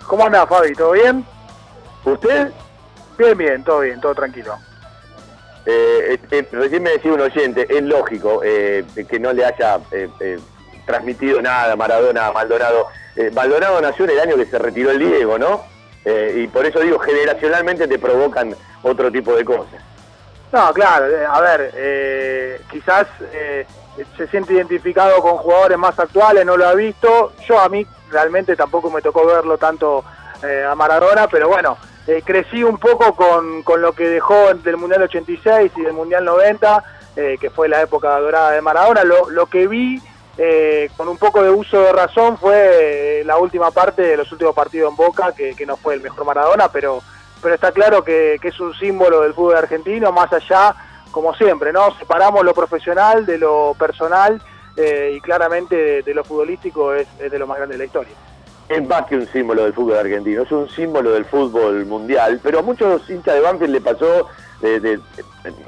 ¿Cómo anda, Fabi? ¿Todo bien? ¿Usted? Bien, bien, todo bien, todo tranquilo. Eh, eh, recién me decía un oyente, es lógico eh, que no le haya eh, eh, transmitido nada a Maradona Maldonado. Eh, Maldonado nació en el año que se retiró el Diego, ¿no? Eh, y por eso digo, generacionalmente te provocan otro tipo de cosas. No, claro, eh, a ver, eh, quizás eh, se siente identificado con jugadores más actuales, no lo ha visto. Yo a mí realmente tampoco me tocó verlo tanto eh, a Maradona, pero bueno, eh, crecí un poco con, con lo que dejó del Mundial 86 y del Mundial 90, eh, que fue la época dorada de Maradona. Lo, lo que vi eh, con un poco de uso de razón fue eh, la última parte de los últimos partidos en Boca, que, que no fue el mejor Maradona, pero, pero está claro que, que es un símbolo del fútbol argentino, más allá, como siempre, ¿no? Separamos lo profesional de lo personal eh, y claramente de, lo futbolístico es, de lo más grande de la historia. Es más que un símbolo del fútbol argentino, es un símbolo del fútbol mundial, pero a muchos hinchas de Banfield le pasó, de,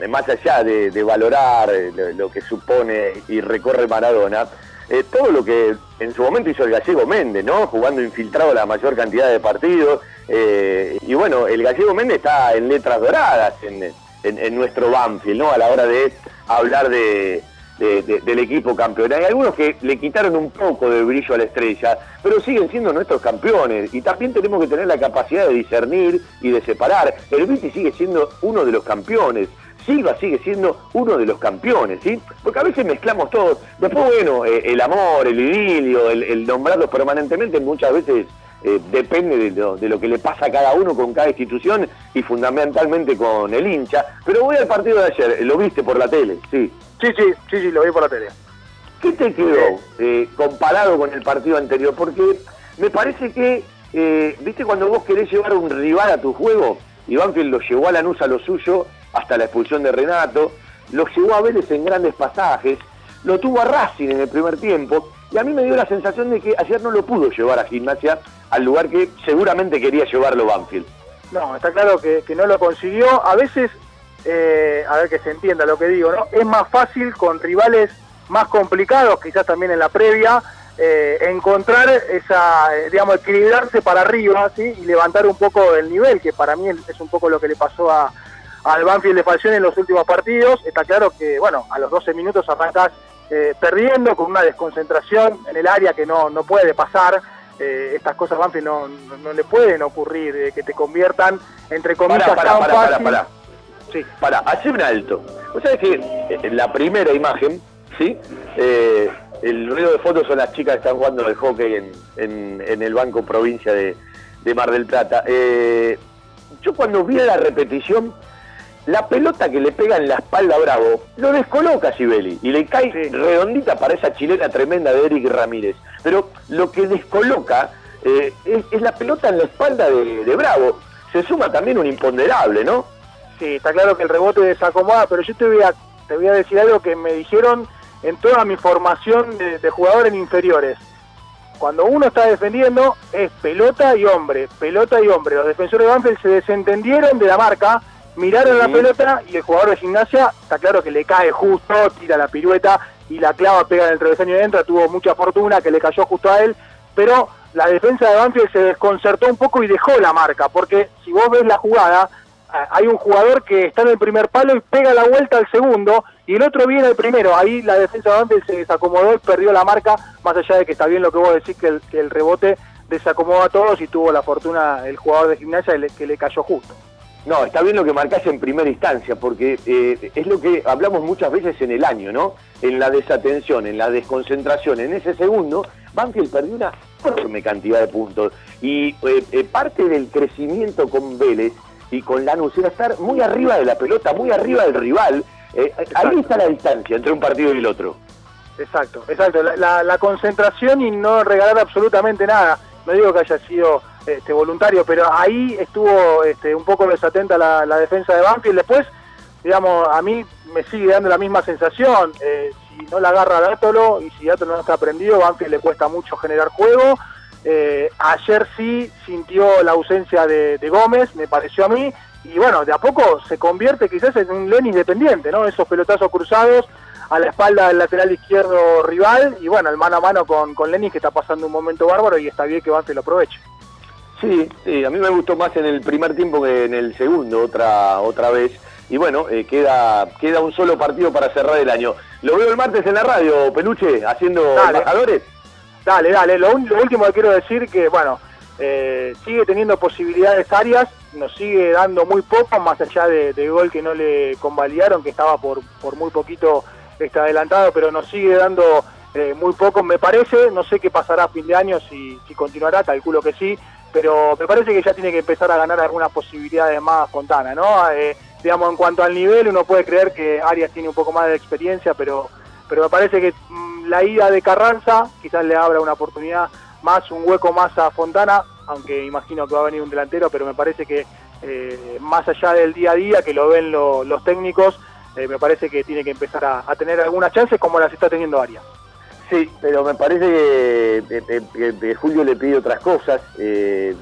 más allá de, valorar eh, lo, lo que supone y recorre Maradona, eh, todo lo que en su momento hizo el gallego Méndez, ¿no? Jugando infiltrado la mayor cantidad de partidos. eh, y bueno, el gallego Méndez está en letras doradas en, en- nuestro Banfield, ¿no? A la hora de hablar de- del equipo campeón. Hay algunos que le quitaron un poco de brillo a la estrella, pero siguen siendo nuestros campeones. Y también tenemos que tener la capacidad de discernir y de separar. El Viti sigue siendo uno de los campeones. Silva sigue siendo uno de los campeones, ¿sí? Porque a veces mezclamos todos. Después, bueno, eh, el amor, el idilio, el, el nombrarlos permanentemente, muchas veces eh, depende de lo, de lo que le pasa a cada uno con cada institución y fundamentalmente con el hincha. Pero voy al partido de ayer, lo viste por la tele, sí. Sí, sí, sí, sí, lo vi por la tele. ¿Qué te quedó eh, comparado con el partido anterior? Porque me parece que, eh, viste, cuando vos querés llevar un rival a tu juego, y Banfield lo llevó a Lanús a lo suyo, hasta la expulsión de Renato, lo llevó a Vélez en grandes pasajes, lo tuvo a Racing en el primer tiempo, y a mí me dio la sensación de que ayer no lo pudo llevar a Gimnasia al lugar que seguramente quería llevarlo Banfield. No, está claro que, que no lo consiguió. A veces, eh, a ver que se entienda lo que digo, ¿no? Es más fácil con rivales más complicados, quizás también en la previa, eh, encontrar esa, eh, digamos, equilibrarse para arriba, ¿sí? Y levantar un poco el nivel, que para mí es, un poco lo que le pasó a, al Banfield de Falcione en los últimos partidos. Está claro que, bueno, a los 12 minutos arrancas eh, perdiendo con una desconcentración en el área que no, no puede pasar. Eh, estas cosas Banfield no, no, no le pueden ocurrir, eh, que te conviertan, entre comillas, tan pará, pará, fácil. pará. Sí. Para, hace un alto. Vos sabés que en la primera imagen, ¿sí? Eh, el ruido de fotos son las chicas que están jugando al hockey en, en- en el Banco Provincia de, de Mar del Plata. Yo cuando vi la repetición, la pelota que le pega en la espalda a Bravo, lo descoloca Sibeli y le cae redondita para esa chilena tremenda de Eric Ramírez. Pero lo que descoloca eh, es, es la pelota en la espalda de, de Bravo. Se suma también un imponderable, ¿no? Sí, está claro que el rebote desacomoda, pero yo te voy a, te voy a decir algo que me dijeron en toda mi formación de, de jugador en inferiores. Cuando uno está defendiendo es pelota y hombre, pelota y hombre. Los defensores de Banfield se desentendieron de la marca, miraron la pelota y el jugador de gimnasia está claro que le cae justo, tira la pirueta y la clava, pega en el travesaño de entra, tuvo mucha fortuna que le cayó justo a él, pero la defensa de Banfield se desconcertó un poco y dejó la marca, porque si vos ves la jugada, hay un jugador que está en el primer palo y pega la vuelta al segundo y el otro viene al primero. Ahí la defensa de Banfield se desacomodó y perdió la marca, más allá de que está bien lo que vos decís, que el, que el rebote desacomodó a todos y tuvo la fortuna el jugador de gimnasia le- que le cayó justo. No, está bien lo que marcás en primera instancia, porque eh, es lo que hablamos muchas veces en el año, ¿no? En la desatención, en la desconcentración. En ese segundo, Banfield perdió una enorme cantidad de puntos. Y eh, eh, parte del crecimiento con Vélez y con Lanús era estar muy arriba de la pelota, muy arriba del rival. Eh, ahí está la distancia entre un partido y el otro. Exacto, exacto. La, la- la concentración y no regalar absolutamente nada. No digo que haya sido este, voluntario, pero ahí estuvo este, un poco desatenta la, defensa de Banfield. Después, digamos, a mí me sigue dando la misma sensación. Eh, si no la agarra Dátolo y si Dátolo no está prendido, Banfield le cuesta mucho generar juego. Eh, ayer sí sintió la ausencia de, Gómez, me pareció a mí, y bueno, de a poco se convierte quizás en un Lenin dependiente, ¿no? Esos pelotazos cruzados a la espalda del lateral izquierdo rival, y bueno, el mano a mano con, con que está pasando un momento bárbaro y está bien que Banfield lo aproveche. Sí, sí, a mí me gustó más en el primer tiempo que en el segundo, otra otra vez. Y bueno, eh, queda queda un solo partido para cerrar el año. Lo veo el martes en la radio, Peluche, haciendo Dale. embajadores. Dale, dale. Lo, un- lo último que quiero decir que, bueno, eh, sigue teniendo posibilidades Arias, nos sigue dando muy poco, más allá de, de gol que no le convalidaron, que estaba por, por muy poquito este, adelantado, pero nos sigue dando eh, muy poco, me parece. No sé qué pasará a fin de año, si, si continuará, calculo que sí, pero me parece que ya tiene que empezar a ganar algunas posibilidades más Fontana, ¿no? Eh, digamos, en cuanto al nivel, uno puede creer que Arias tiene un poco más de experiencia, pero pero me parece que mm, la ida de Carranza quizás le abra una oportunidad más, un hueco más a Fontana, aunque imagino que va a venir un delantero, pero me parece que eh, más allá del día a día, que lo ven lo- los técnicos, eh, me parece que tiene que empezar a tener algunas chances como las está teniendo Arias. Sí, pero me parece que, que- que Julio le pide otras cosas, eh,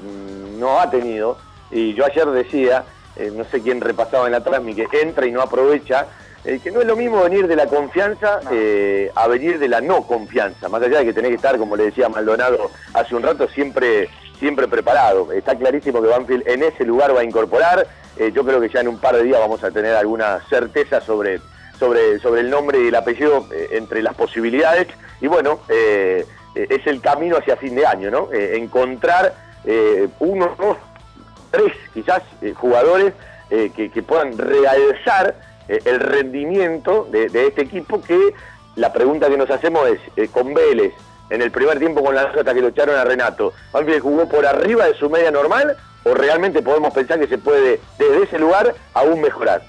no ha tenido, y yo ayer decía, eh, no sé quién repasaba en la Transmi, que entra y no aprovecha, eh, que no es lo mismo venir de la confianza eh, a venir de la no confianza, más allá de que tenés que estar, como le decía Maldonado hace un rato, siempre, siempre preparado. Está clarísimo que Banfield en ese lugar va a incorporar, eh, yo creo que ya en un par de días vamos a tener alguna certeza sobre sobre, sobre el nombre y el apellido entre las posibilidades. Y bueno, eh, eh, es el camino hacia fin de año, ¿no? Eh, encontrar eh, uno, dos, tres quizás jugadores que, puedan realzar el rendimiento de, este equipo que la pregunta que nos hacemos es, con Vélez, en el primer tiempo con la hasta que lo echaron a Renato, ¿Banfield jugó por arriba de su media normal o realmente podemos pensar que se puede desde ese lugar aún mejorar?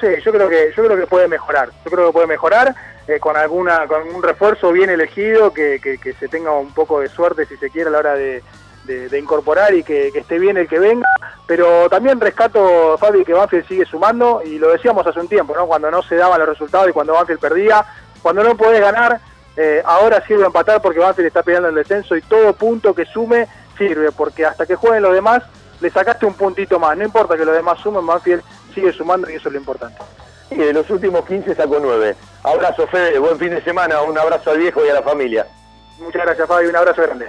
Sí, yo creo que yo creo que puede mejorar. Yo creo que puede mejorar eh, con alguna con un refuerzo bien elegido, que, que- se tenga un poco de suerte si se quiere a la hora de, incorporar y que, que esté bien el que venga. Pero también rescato, Fabi, que Banfield sigue sumando y lo decíamos hace un tiempo, ¿no? Cuando no se daban los resultados y cuando Banfield perdía, cuando no podés ganar, eh, ahora sirve empatar porque Banfield está peleando el descenso y todo punto que sume sirve, porque hasta que jueguen los demás le sacaste un puntito más. No importa que los demás sumen, Banfield sigue sumando y eso es lo importante. Y de los últimos 15 sacó 9. Abrazo, Fede, buen fin de semana, un abrazo al viejo y a la familia. Muchas gracias, Fabi, un abrazo grande.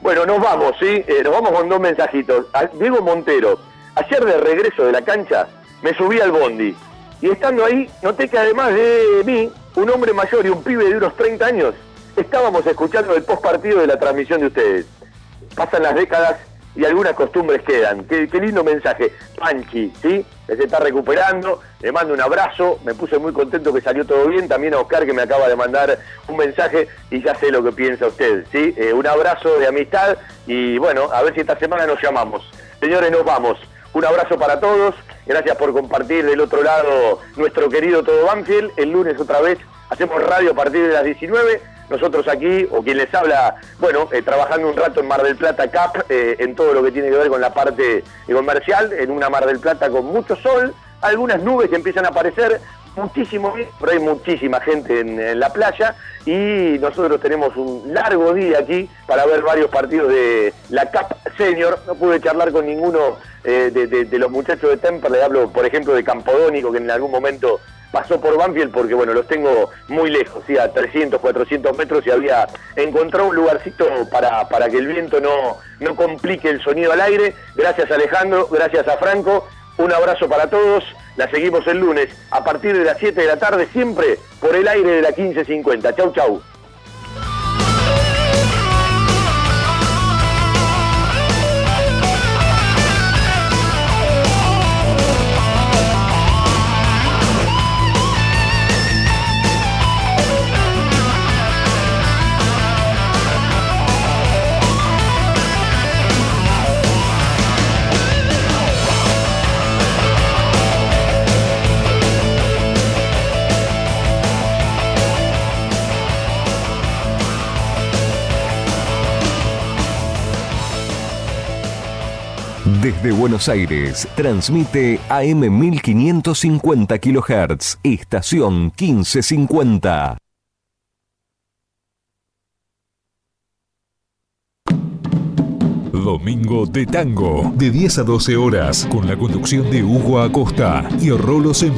Bueno, nos vamos, ¿sí? Eh, nos vamos con dos mensajitos. A- Diego Montero, ayer de regreso de la cancha, me subí al bondi. Y estando ahí, noté que además de mí, un hombre mayor y un pibe de unos 30 años, estábamos escuchando el post partido de la transmisión de ustedes. Pasan las décadas y algunas costumbres quedan. Qué, lindo mensaje. Panchi, ¿sí? Que se está recuperando, le mando un abrazo, me puse muy contento que salió todo bien. También a Oscar que me acaba de mandar un mensaje y ya sé lo que piensa usted, ¿sí? Eh, un abrazo de amistad y bueno, a ver si esta semana nos llamamos. Señores, nos vamos. Un abrazo para todos. Gracias por compartir del otro lado nuestro querido Todo Banfield. El lunes otra vez hacemos radio a partir de las 19. Nosotros aquí, o quien les habla, bueno, eh, trabajando un rato en Mar del Plata Cup, eh, en todo lo que tiene que ver con la parte eh, comercial, en una Mar del Plata con mucho sol, algunas nubes que empiezan a aparecer, muchísimo, pero hay muchísima gente en, la playa y nosotros tenemos un largo día aquí para ver varios partidos de la Cup Senior. No pude charlar con ninguno de, de- los muchachos de Temperley, hablo por ejemplo de Campodónico, que en algún momento pasó por Banfield porque bueno, los tengo muy lejos, ¿sí? a 300, 400 metros y había encontrado un lugarcito para, para que el viento no, no complique el sonido al aire. Gracias Alejandro, gracias a Franco, un abrazo para todos, la seguimos el lunes a partir de las 7 de la tarde, siempre por el aire de la 1550. Chau, chau. Desde Buenos Aires, transmite AM 1550 kHz, estación 1550. Domingo de Tango, de 10 a 12 horas, con la conducción de Hugo Acosta y Rolos en